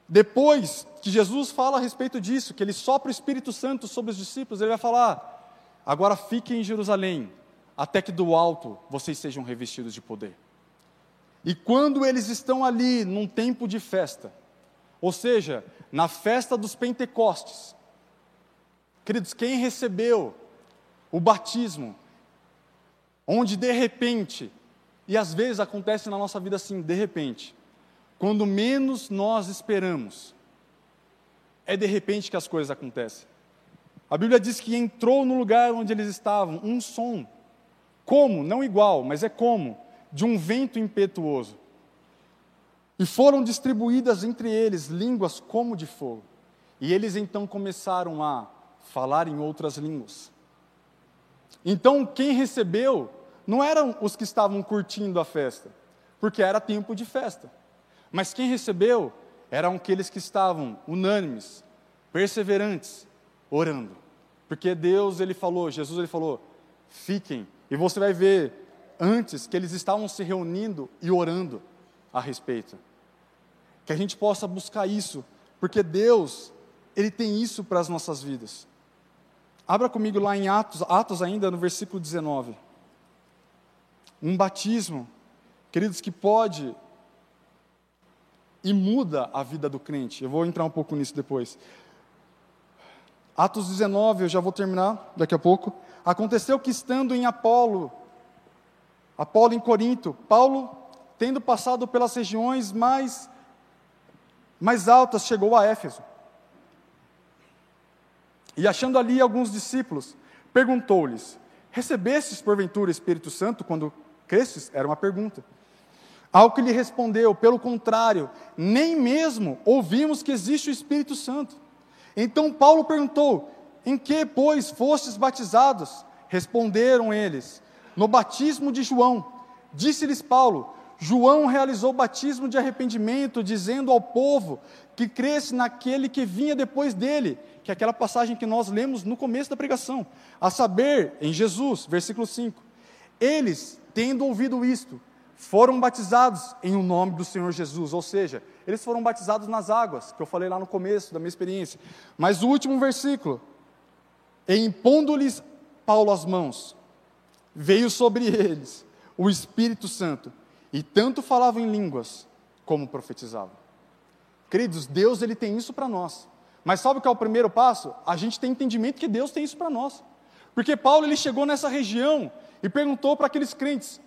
depois que Jesus fala a respeito disso, que ele sopra o Espírito Santo sobre os discípulos, ele vai falar: agora fiquem em Jerusalém, até que do alto vocês sejam revestidos de poder. E quando eles estão ali num tempo de festa, ou seja, na festa dos Pentecostes, queridos, quem recebeu o batismo, onde de repente, e às vezes acontece na nossa vida assim, de repente, quando menos nós esperamos, é de repente que as coisas acontecem. A Bíblia diz que entrou no lugar onde eles estavam um som, como, não igual, mas é como, de um vento impetuoso. E foram distribuídas entre eles línguas como de fogo. E eles então começaram a falar em outras línguas. Então, quem recebeu não eram os que estavam curtindo a festa, porque era tempo de festa. Mas quem recebeu eram aqueles que estavam unânimes, perseverantes, orando. Porque Deus, ele falou, Jesus, ele falou: fiquem. E você vai ver antes que eles estavam se reunindo e orando a respeito. Que a gente possa buscar isso, porque Deus, ele tem isso para as nossas vidas. Abra comigo lá em Atos, Atos ainda no versículo 19. Um batismo, queridos, que pode e muda a vida do crente. Eu vou entrar um pouco nisso depois. Atos 19, eu já vou terminar daqui a pouco. Aconteceu que estando em Apolo, Apolo em Corinto, Paulo, tendo passado pelas regiões mais, mais altas, chegou a Éfeso. E achando ali alguns discípulos, perguntou-lhes: Recebestes porventura Espírito Santo quando cresces? Era uma pergunta. Ao que lhe respondeu: Pelo contrário, nem mesmo ouvimos que existe o Espírito Santo. Então Paulo perguntou: Em que, pois, fostes batizados? Responderam eles: No batismo de João. Disse-lhes Paulo: João realizou batismo de arrependimento, dizendo ao povo que cresce naquele que vinha depois dele, que é aquela passagem que nós lemos no começo da pregação, a saber, em Jesus, versículo 5. Eles, tendo ouvido isto, foram batizados em o nome do Senhor Jesus, ou seja, eles foram batizados nas águas, que eu falei lá no começo da minha experiência. Mas o último versículo, e impondo-lhes Paulo as mãos, veio sobre eles o Espírito Santo, e tanto falavam em línguas como profetizavam. Queridos, Deus ele tem isso para nós. Mas sabe o que é o primeiro passo? A gente tem entendimento que Deus tem isso para nós. Porque Paulo ele chegou nessa região e perguntou para aqueles crentes: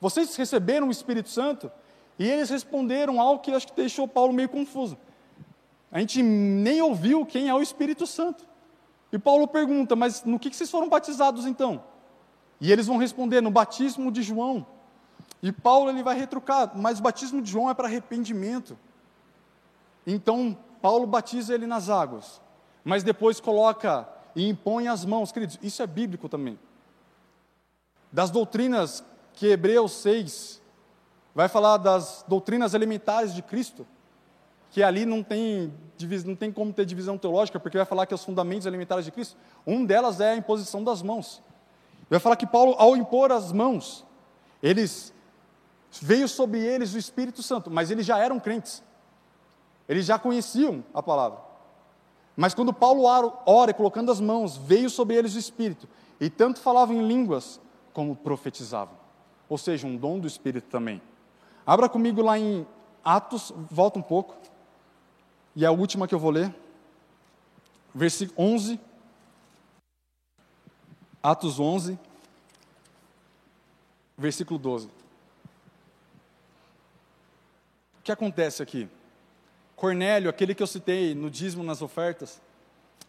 vocês receberam o Espírito Santo? E eles responderam algo que acho que deixou Paulo meio confuso. A gente nem ouviu quem é o Espírito Santo. E Paulo pergunta: Mas no que vocês foram batizados então? E eles vão responder: No batismo de João. E Paulo ele vai retrucar: Mas o batismo de João é para arrependimento. Então Paulo batiza ele nas águas, mas depois coloca e impõe as mãos, queridos. Isso é bíblico também. Das doutrinas que Hebreus 6 vai falar das doutrinas elementares de Cristo, que ali não tem, não tem como ter divisão teológica, porque vai falar que os fundamentos elementares de Cristo, um delas é a imposição das mãos. Vai falar que Paulo, ao impor as mãos, eles veio sobre eles o Espírito Santo, mas eles já eram crentes. Eles já conheciam a palavra. Mas quando Paulo ora, colocando as mãos, veio sobre eles o Espírito, e tanto falavam em línguas como profetizavam ou seja, um dom do Espírito também. Abra comigo lá em Atos, volta um pouco, e a última que eu vou ler, versículo 11, Atos 11, versículo 12. O que acontece aqui? Cornélio, aquele que eu citei no dízimo nas ofertas,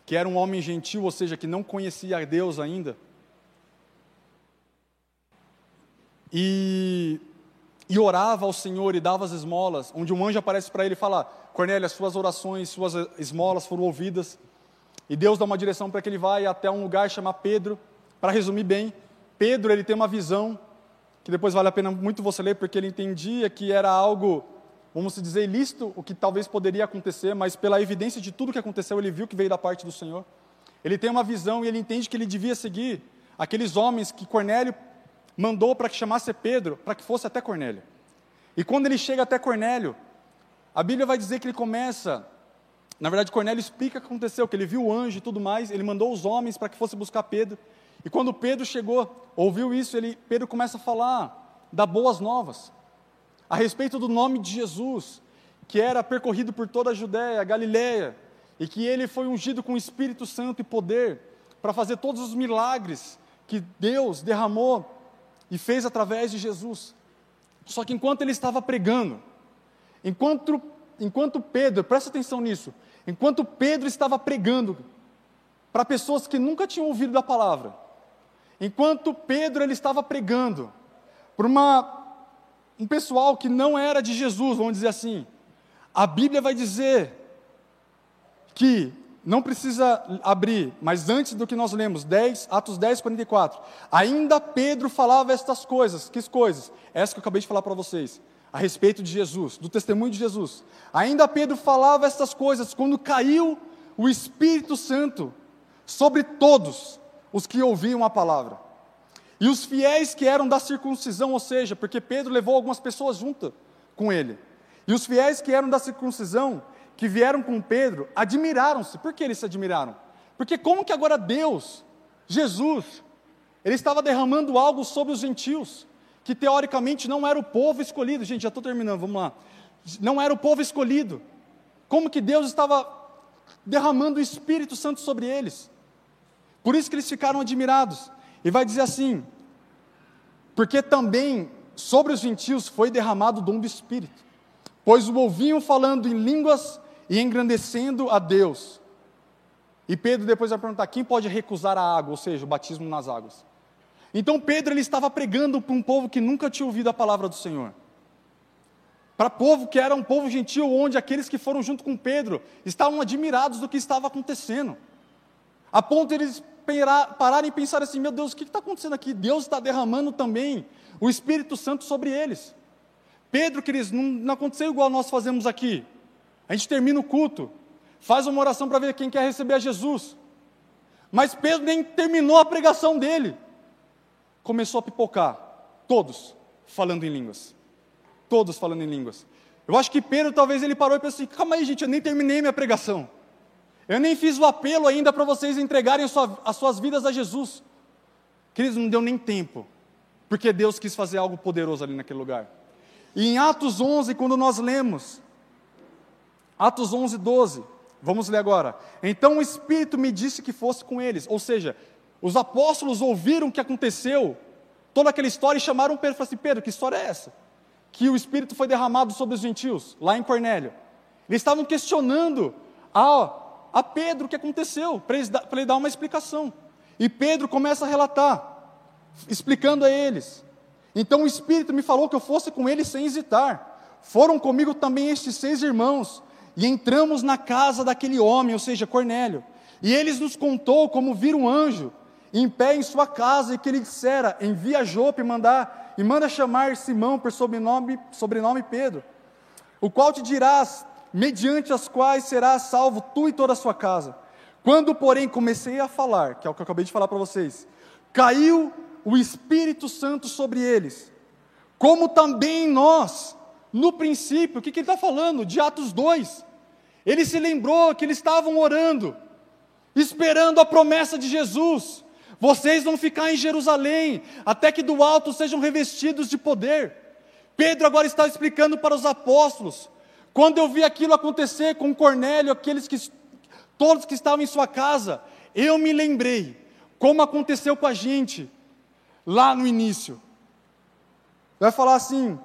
que era um homem gentil, ou seja, que não conhecia a Deus ainda, e, e orava ao Senhor e dava as esmolas, onde um anjo aparece para ele e fala: Cornélio, as suas orações, suas esmolas foram ouvidas. E Deus dá uma direção para que ele vá até um lugar chamado Pedro. Para resumir bem, Pedro ele tem uma visão que depois vale a pena muito você ler, porque ele entendia que era algo, vamos dizer, ilícito, o que talvez poderia acontecer, mas pela evidência de tudo que aconteceu, ele viu que veio da parte do Senhor. Ele tem uma visão e ele entende que ele devia seguir aqueles homens que Cornélio mandou para que chamasse Pedro, para que fosse até Cornélio. E quando ele chega até Cornélio, a Bíblia vai dizer que ele começa. Na verdade, Cornélio explica o que aconteceu, que ele viu o anjo e tudo mais, ele mandou os homens para que fosse buscar Pedro. E quando Pedro chegou, ouviu isso, ele, Pedro começa a falar da boas novas, a respeito do nome de Jesus, que era percorrido por toda a Judéia, Galiléia, e que ele foi ungido com o Espírito Santo e poder para fazer todos os milagres que Deus derramou e fez através de Jesus. Só que enquanto ele estava pregando, enquanto, enquanto Pedro, presta atenção nisso, enquanto Pedro estava pregando para pessoas que nunca tinham ouvido da palavra, enquanto Pedro ele estava pregando para uma, um pessoal que não era de Jesus, vamos dizer assim, a Bíblia vai dizer que não precisa abrir, mas antes do que nós lemos, 10, Atos 10, 44. Ainda Pedro falava estas coisas. Que coisas? Essa que eu acabei de falar para vocês, a respeito de Jesus, do testemunho de Jesus. Ainda Pedro falava estas coisas quando caiu o Espírito Santo sobre todos os que ouviam a palavra. E os fiéis que eram da circuncisão, ou seja, porque Pedro levou algumas pessoas junto com ele. E os fiéis que eram da circuncisão que vieram com Pedro admiraram-se. Por que eles se admiraram? Porque como que agora Deus, Jesus, ele estava derramando algo sobre os gentios, que teoricamente não era o povo escolhido. Gente, já estou terminando, vamos lá. Não era o povo escolhido. Como que Deus estava derramando o Espírito Santo sobre eles? Por isso que eles ficaram admirados. E vai dizer assim: porque também sobre os gentios foi derramado o dom do Espírito, pois o ouviam falando em línguas e engrandecendo a Deus. E Pedro depois vai perguntar: quem pode recusar a água, ou seja, o batismo nas águas? Então Pedro ele estava pregando para um povo que nunca tinha ouvido a palavra do Senhor. Para povo que era um povo gentil, onde aqueles que foram junto com Pedro estavam admirados do que estava acontecendo. A ponto de eles pararem e pensar assim: meu Deus, o que está acontecendo aqui? Deus está derramando também o Espírito Santo sobre eles. Pedro, queridos, não, não aconteceu igual nós fazemos aqui. A gente termina o culto, faz uma oração para ver quem quer receber a Jesus. Mas Pedro nem terminou a pregação dele. Começou a pipocar, todos falando em línguas. Todos falando em línguas. Eu acho que Pedro talvez ele parou e pensou assim: calma aí, gente, eu nem terminei minha pregação. Eu nem fiz o apelo ainda para vocês entregarem as suas vidas a Jesus. Queridos, não deu nem tempo, porque Deus quis fazer algo poderoso ali naquele lugar. E em Atos 11, quando nós lemos, Atos 11, 12. Vamos ler agora. Então o Espírito me disse que fosse com eles. Ou seja, os apóstolos ouviram o que aconteceu, toda aquela história, e chamaram Pedro e falaram assim: Pedro, que história é essa? Que o Espírito foi derramado sobre os gentios, lá em Cornélio. Eles estavam questionando a, a Pedro o que aconteceu, para ele, ele dar uma explicação. E Pedro começa a relatar, explicando a eles. Então o Espírito me falou que eu fosse com eles sem hesitar. Foram comigo também estes seis irmãos e entramos na casa daquele homem, ou seja, Cornélio. E eles nos contou como viram um anjo em pé em sua casa e que ele dissera: envia Jope mandar e manda chamar Simão por sobrenome, sobrenome Pedro, o qual te dirás, mediante as quais serás salvo tu e toda a sua casa. Quando, porém, comecei a falar, que é o que eu acabei de falar para vocês, caiu o Espírito Santo sobre eles, como também nós no princípio, o que, que ele está falando? De Atos 2. Ele se lembrou que eles estavam orando, esperando a promessa de Jesus. Vocês vão ficar em Jerusalém, até que do alto sejam revestidos de poder. Pedro agora está explicando para os apóstolos. Quando eu vi aquilo acontecer com Cornélio, aqueles que todos que estavam em sua casa, eu me lembrei como aconteceu com a gente lá no início. Vai falar assim: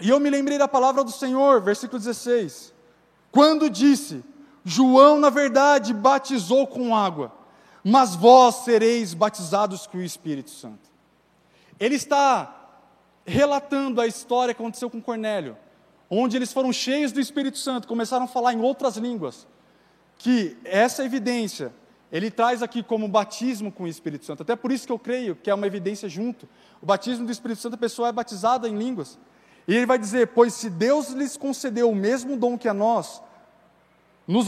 e eu me lembrei da palavra do Senhor, versículo 16, quando disse: João, na verdade, batizou com água, mas vós sereis batizados com o Espírito Santo. Ele está relatando a história que aconteceu com Cornélio, onde eles foram cheios do Espírito Santo, começaram a falar em outras línguas, que essa evidência ele traz aqui como batismo com o Espírito Santo. Até por isso que eu creio que é uma evidência junto. O batismo do Espírito Santo, a pessoa é batizada em línguas. E ele vai dizer: Pois se Deus lhes concedeu o mesmo dom que a nós, nos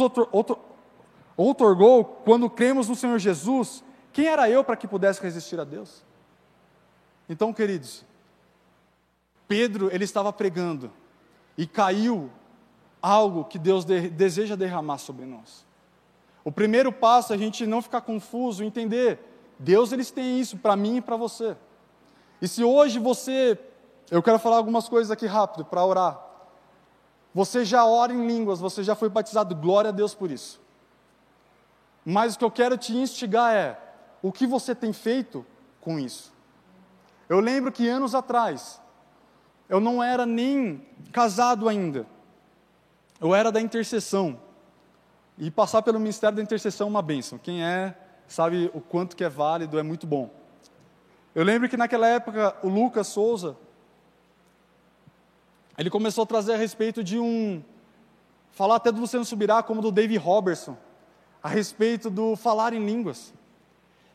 outorgou quando cremos no Senhor Jesus, quem era eu para que pudesse resistir a Deus? Então, queridos, Pedro, ele estava pregando e caiu algo que Deus de, deseja derramar sobre nós. O primeiro passo é a gente não ficar confuso, entender, Deus eles tem isso para mim e para você. E se hoje você eu quero falar algumas coisas aqui rápido para orar. Você já ora em línguas, você já foi batizado, glória a Deus por isso. Mas o que eu quero te instigar é: o que você tem feito com isso? Eu lembro que anos atrás, eu não era nem casado ainda, eu era da intercessão. E passar pelo ministério da intercessão é uma bênção. Quem é, sabe o quanto que é válido, é muito bom. Eu lembro que naquela época o Lucas Souza, ele começou a trazer a respeito de um falar até do Luciano Subirá, como do David Robertson, a respeito do falar em línguas.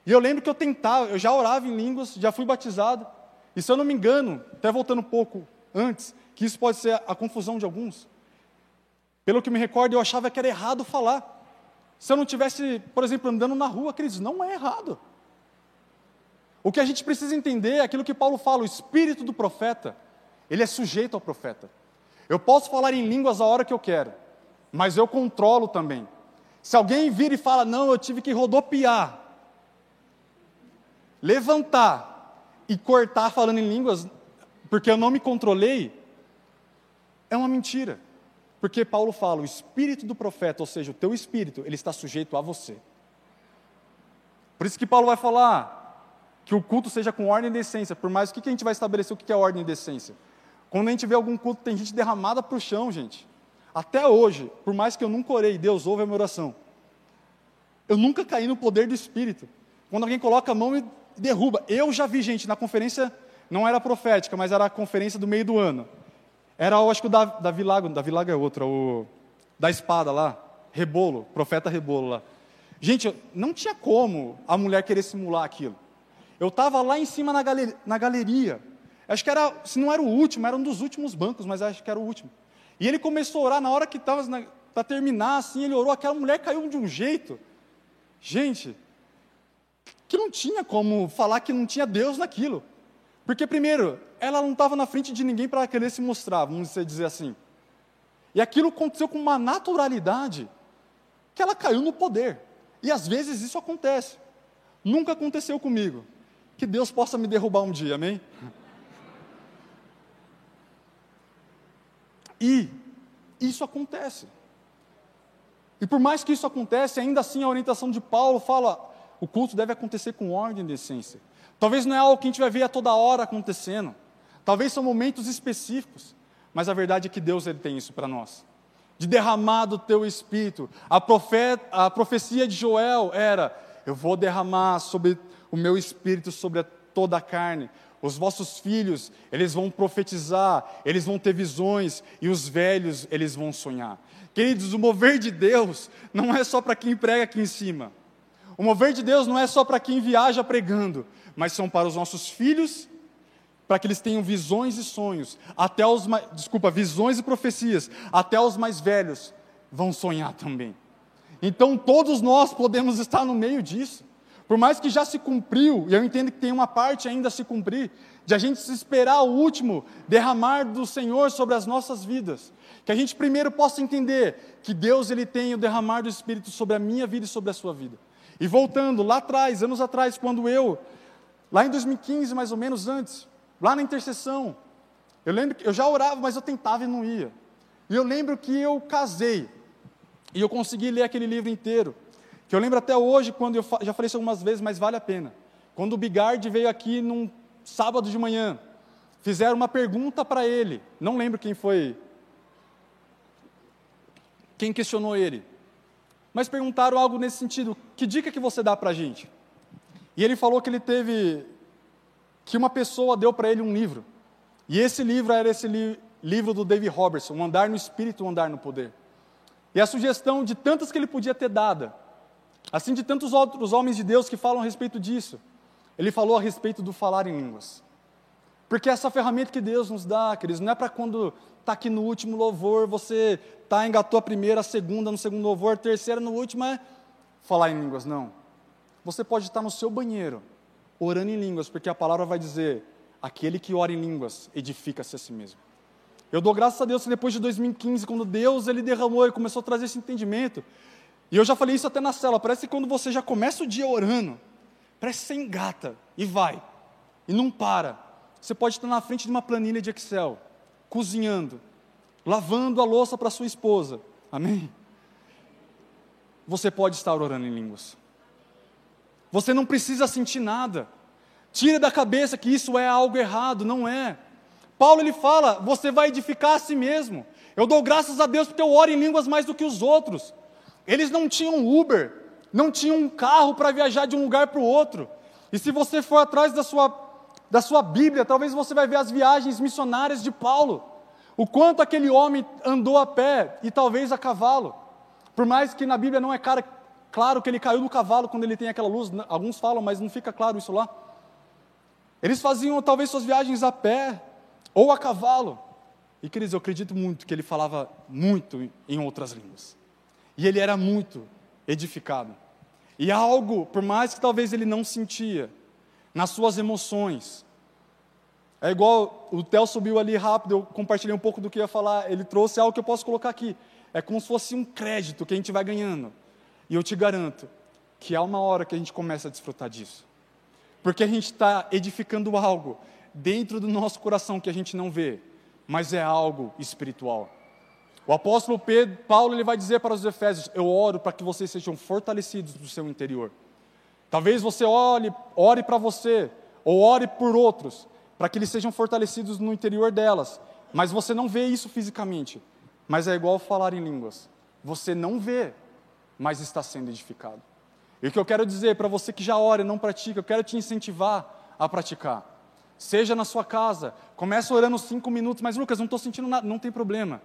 E eu lembro que eu tentava, eu já orava em línguas, já fui batizado, e se eu não me engano, até voltando um pouco antes, que isso pode ser a confusão de alguns. Pelo que me recordo, eu achava que era errado falar. Se eu não tivesse, por exemplo, andando na rua, queridos, não é errado. O que a gente precisa entender é aquilo que Paulo fala, o espírito do profeta, ele é sujeito ao profeta. Eu posso falar em línguas a hora que eu quero, mas eu controlo também. Se alguém vir e fala, não, eu tive que rodopiar, levantar e cortar falando em línguas, porque eu não me controlei, é uma mentira. Porque Paulo fala, o espírito do profeta, ou seja, o teu espírito, ele está sujeito a você. Por isso que Paulo vai falar que o culto seja com ordem e decência. Por mais, o que, a gente vai estabelecer o que é ordem e decência? Quando a gente vê algum culto, tem gente derramada para o chão, gente. Até hoje, por mais que eu nunca orei, Deus ouve a minha oração. Eu nunca caí no poder do Espírito. Quando alguém coloca a mão e derruba. Eu já vi gente na conferência, não era profética, mas era a conferência do meio do ano. Era, eu acho que o Davi Lago, Davi Lago é outro, o da espada lá, Rebolo, profeta Rebolo lá. Gente, não tinha como a mulher querer simular aquilo. Eu estava lá em cima na, na galeria. Acho que era, se não era o último, era um dos últimos bancos, mas acho que era o último. E ele começou a orar, na hora que estava para terminar, assim, ele orou, aquela mulher caiu de um jeito. Gente, que não tinha como falar que não tinha Deus naquilo. Porque, primeiro, ela não estava na frente de ninguém para querer se mostrar, vamos dizer assim. E aquilo aconteceu com uma naturalidade que ela caiu no poder. E às vezes isso acontece. Nunca aconteceu comigo. Que Deus possa me derrubar um dia, amém? E isso acontece. E por mais que isso acontece, ainda assim a orientação de Paulo fala: o culto deve acontecer com ordem e decência. Talvez não é algo que a gente vai ver a toda hora acontecendo. Talvez são momentos específicos. Mas a verdade é que Deus ele tem isso para nós. De derramar do teu espírito. A, profeta, a profecia de Joel era: Eu vou derramar sobre o meu espírito sobre toda a carne. Os vossos filhos, eles vão profetizar, eles vão ter visões, e os velhos, eles vão sonhar. Queridos, o mover de Deus não é só para quem prega aqui em cima. O mover de Deus não é só para quem viaja pregando, mas são para os nossos filhos, para que eles tenham visões e sonhos, até os desculpa, visões e profecias, até os mais velhos vão sonhar também. Então todos nós podemos estar no meio disso. Por mais que já se cumpriu, e eu entendo que tem uma parte ainda a se cumprir, de a gente se esperar o último derramar do Senhor sobre as nossas vidas. Que a gente primeiro possa entender que Deus ele tem o derramar do Espírito sobre a minha vida e sobre a sua vida. E voltando lá atrás, anos atrás, quando eu, lá em 2015 mais ou menos antes, lá na intercessão, eu lembro que eu já orava, mas eu tentava e não ia. E eu lembro que eu casei, e eu consegui ler aquele livro inteiro. Que eu lembro até hoje, quando eu já falei isso algumas vezes, mas vale a pena. Quando o Bigard veio aqui num sábado de manhã, fizeram uma pergunta para ele, não lembro quem foi, quem questionou ele, mas perguntaram algo nesse sentido: que dica que você dá para a gente? E ele falou que ele teve, que uma pessoa deu para ele um livro, e esse livro era esse li livro do David Robertson, Um Andar no Espírito, Um Andar no Poder. E a sugestão de tantas que ele podia ter dado, Assim de tantos outros homens de Deus que falam a respeito disso. Ele falou a respeito do falar em línguas. Porque essa ferramenta que Deus nos dá, queridos, não é para quando está aqui no último louvor, você tá, engatou a primeira, a segunda no segundo louvor, a terceira no último é falar em línguas, não. Você pode estar no seu banheiro, orando em línguas, porque a palavra vai dizer: aquele que ora em línguas edifica-se a si mesmo. Eu dou graças a Deus que depois de 2015, quando Deus ele derramou e começou a trazer esse entendimento, e eu já falei isso até na cela, parece que quando você já começa o dia orando, parece que você engata e vai, e não para. Você pode estar na frente de uma planilha de Excel, cozinhando, lavando a louça para sua esposa, amém? Você pode estar orando em línguas. Você não precisa sentir nada. Tira da cabeça que isso é algo errado, não é. Paulo ele fala: você vai edificar a si mesmo. Eu dou graças a Deus porque eu oro em línguas mais do que os outros. Eles não tinham Uber, não tinham um carro para viajar de um lugar para o outro. E se você for atrás da sua, da sua Bíblia, talvez você vai ver as viagens missionárias de Paulo. O quanto aquele homem andou a pé e talvez a cavalo. Por mais que na Bíblia não é claro que ele caiu do cavalo quando ele tem aquela luz, alguns falam, mas não fica claro isso lá. Eles faziam talvez suas viagens a pé ou a cavalo. E queridos, eu acredito muito que ele falava muito em outras línguas. E ele era muito edificado. E algo, por mais que talvez ele não sentia, nas suas emoções. É igual, o Theo subiu ali rápido, eu compartilhei um pouco do que ia falar, ele trouxe algo que eu posso colocar aqui. É como se fosse um crédito que a gente vai ganhando. E eu te garanto que há uma hora que a gente começa a desfrutar disso. Porque a gente está edificando algo dentro do nosso coração que a gente não vê, mas é algo espiritual. O apóstolo Pedro, Paulo, ele vai dizer para os Efésios: Eu oro para que vocês sejam fortalecidos no seu interior. Talvez você ore, ore para você, ou ore por outros, para que eles sejam fortalecidos no interior delas, mas você não vê isso fisicamente. Mas é igual falar em línguas: você não vê, mas está sendo edificado. E o que eu quero dizer para você que já ora e não pratica, eu quero te incentivar a praticar. Seja na sua casa, começa orando cinco minutos, mas Lucas, não estou sentindo nada, não tem problema.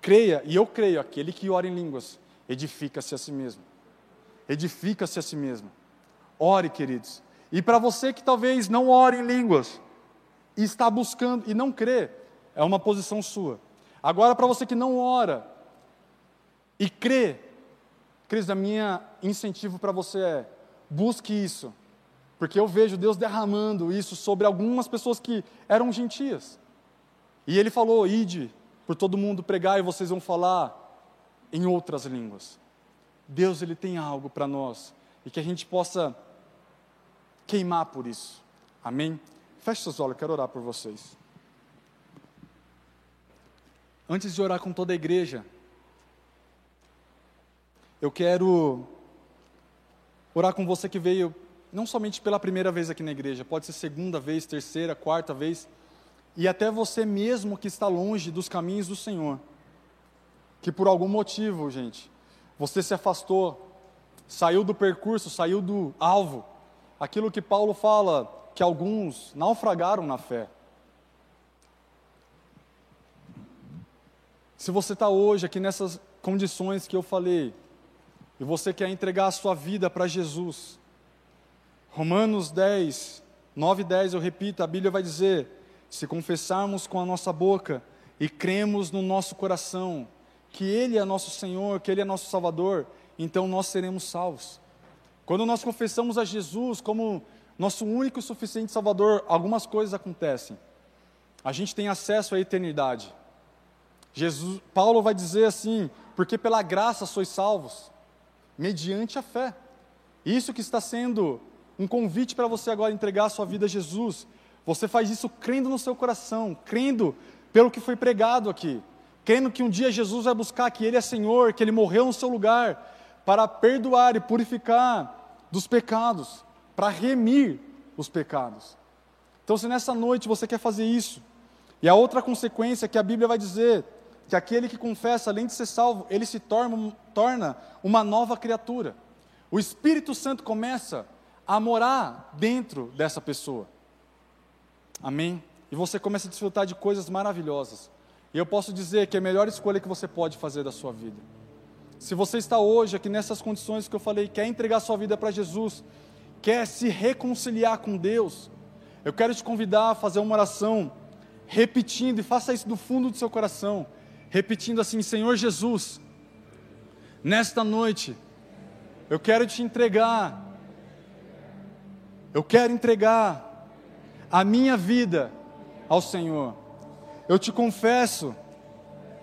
Creia, e eu creio, aquele que ora em línguas, edifica-se a si mesmo. Edifica-se a si mesmo. Ore, queridos. E para você que talvez não ore em línguas, e está buscando e não crê, é uma posição sua. Agora, para você que não ora e crê, Cris, a minha incentivo para você é: busque isso, porque eu vejo Deus derramando isso sobre algumas pessoas que eram gentias. E Ele falou: ide por todo mundo pregar e vocês vão falar em outras línguas. Deus ele tem algo para nós e que a gente possa queimar por isso. Amém? Feche seus olhos, quero orar por vocês. Antes de orar com toda a igreja, eu quero orar com você que veio não somente pela primeira vez aqui na igreja, pode ser segunda vez, terceira, quarta vez e até você mesmo que está longe dos caminhos do Senhor, que por algum motivo, gente, você se afastou, saiu do percurso, saiu do alvo, aquilo que Paulo fala, que alguns naufragaram na fé. Se você está hoje aqui nessas condições que eu falei, e você quer entregar a sua vida para Jesus, Romanos 10, 9 e 10, eu repito, a Bíblia vai dizer: se confessarmos com a nossa boca e cremos no nosso coração que Ele é nosso Senhor, que Ele é nosso Salvador, então nós seremos salvos. Quando nós confessamos a Jesus como nosso único e suficiente Salvador, algumas coisas acontecem. A gente tem acesso à eternidade. Jesus, Paulo vai dizer assim: porque pela graça sois salvos, mediante a fé. Isso que está sendo um convite para você agora entregar a sua vida a Jesus, você faz isso crendo no seu coração, crendo pelo que foi pregado aqui, crendo que um dia Jesus vai buscar que Ele é Senhor, que Ele morreu no seu lugar para perdoar e purificar dos pecados, para remir os pecados. Então, se nessa noite você quer fazer isso, e a outra consequência que a Bíblia vai dizer, que aquele que confessa, além de ser salvo, ele se torna, torna uma nova criatura. O Espírito Santo começa a morar dentro dessa pessoa. Amém? E você começa a desfrutar de coisas maravilhosas. E eu posso dizer que é a melhor escolha que você pode fazer da sua vida. Se você está hoje aqui nessas condições que eu falei, quer entregar sua vida para Jesus, quer se reconciliar com Deus, eu quero te convidar a fazer uma oração repetindo, e faça isso do fundo do seu coração, repetindo assim: Senhor Jesus, nesta noite, eu quero te entregar, eu quero entregar a minha vida ao Senhor. Eu te confesso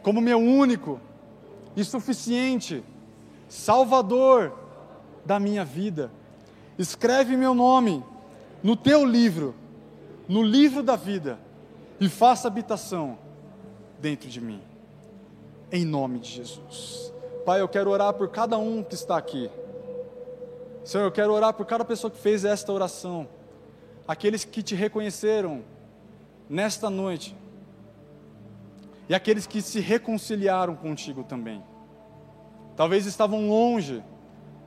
como meu único e suficiente Salvador da minha vida. Escreve meu nome no teu livro, no livro da vida, e faça habitação dentro de mim. Em nome de Jesus. Pai, eu quero orar por cada um que está aqui. Senhor, eu quero orar por cada pessoa que fez esta oração aqueles que te reconheceram nesta noite e aqueles que se reconciliaram contigo também. Talvez estavam longe,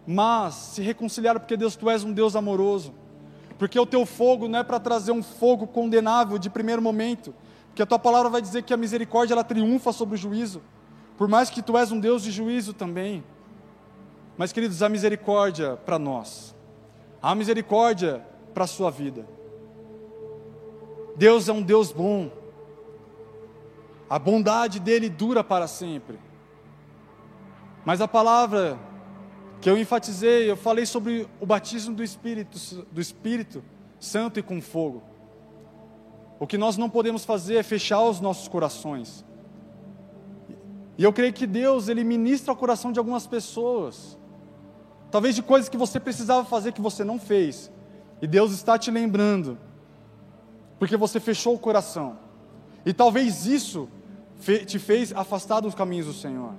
mas se reconciliaram porque Deus, tu és um Deus amoroso. Porque o teu fogo não é para trazer um fogo condenável de primeiro momento, Porque a tua palavra vai dizer que a misericórdia ela triunfa sobre o juízo. Por mais que tu és um Deus de juízo também. Mas, queridos, a misericórdia para nós. A misericórdia para a sua vida. Deus é um Deus bom. A bondade dele dura para sempre. Mas a palavra que eu enfatizei, eu falei sobre o batismo do Espírito, do Espírito Santo e com fogo. O que nós não podemos fazer é fechar os nossos corações. E eu creio que Deus, Ele ministra o coração de algumas pessoas. Talvez de coisas que você precisava fazer que você não fez. E Deus está te lembrando. Porque você fechou o coração. E talvez isso te fez afastar dos caminhos do Senhor.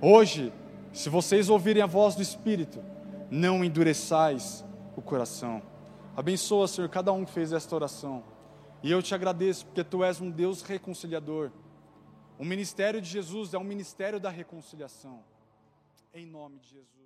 Hoje, se vocês ouvirem a voz do Espírito, não endureçais o coração. Abençoa, Senhor, cada um que fez esta oração. E eu te agradeço, porque tu és um Deus reconciliador. O ministério de Jesus é um ministério da reconciliação. Em nome de Jesus.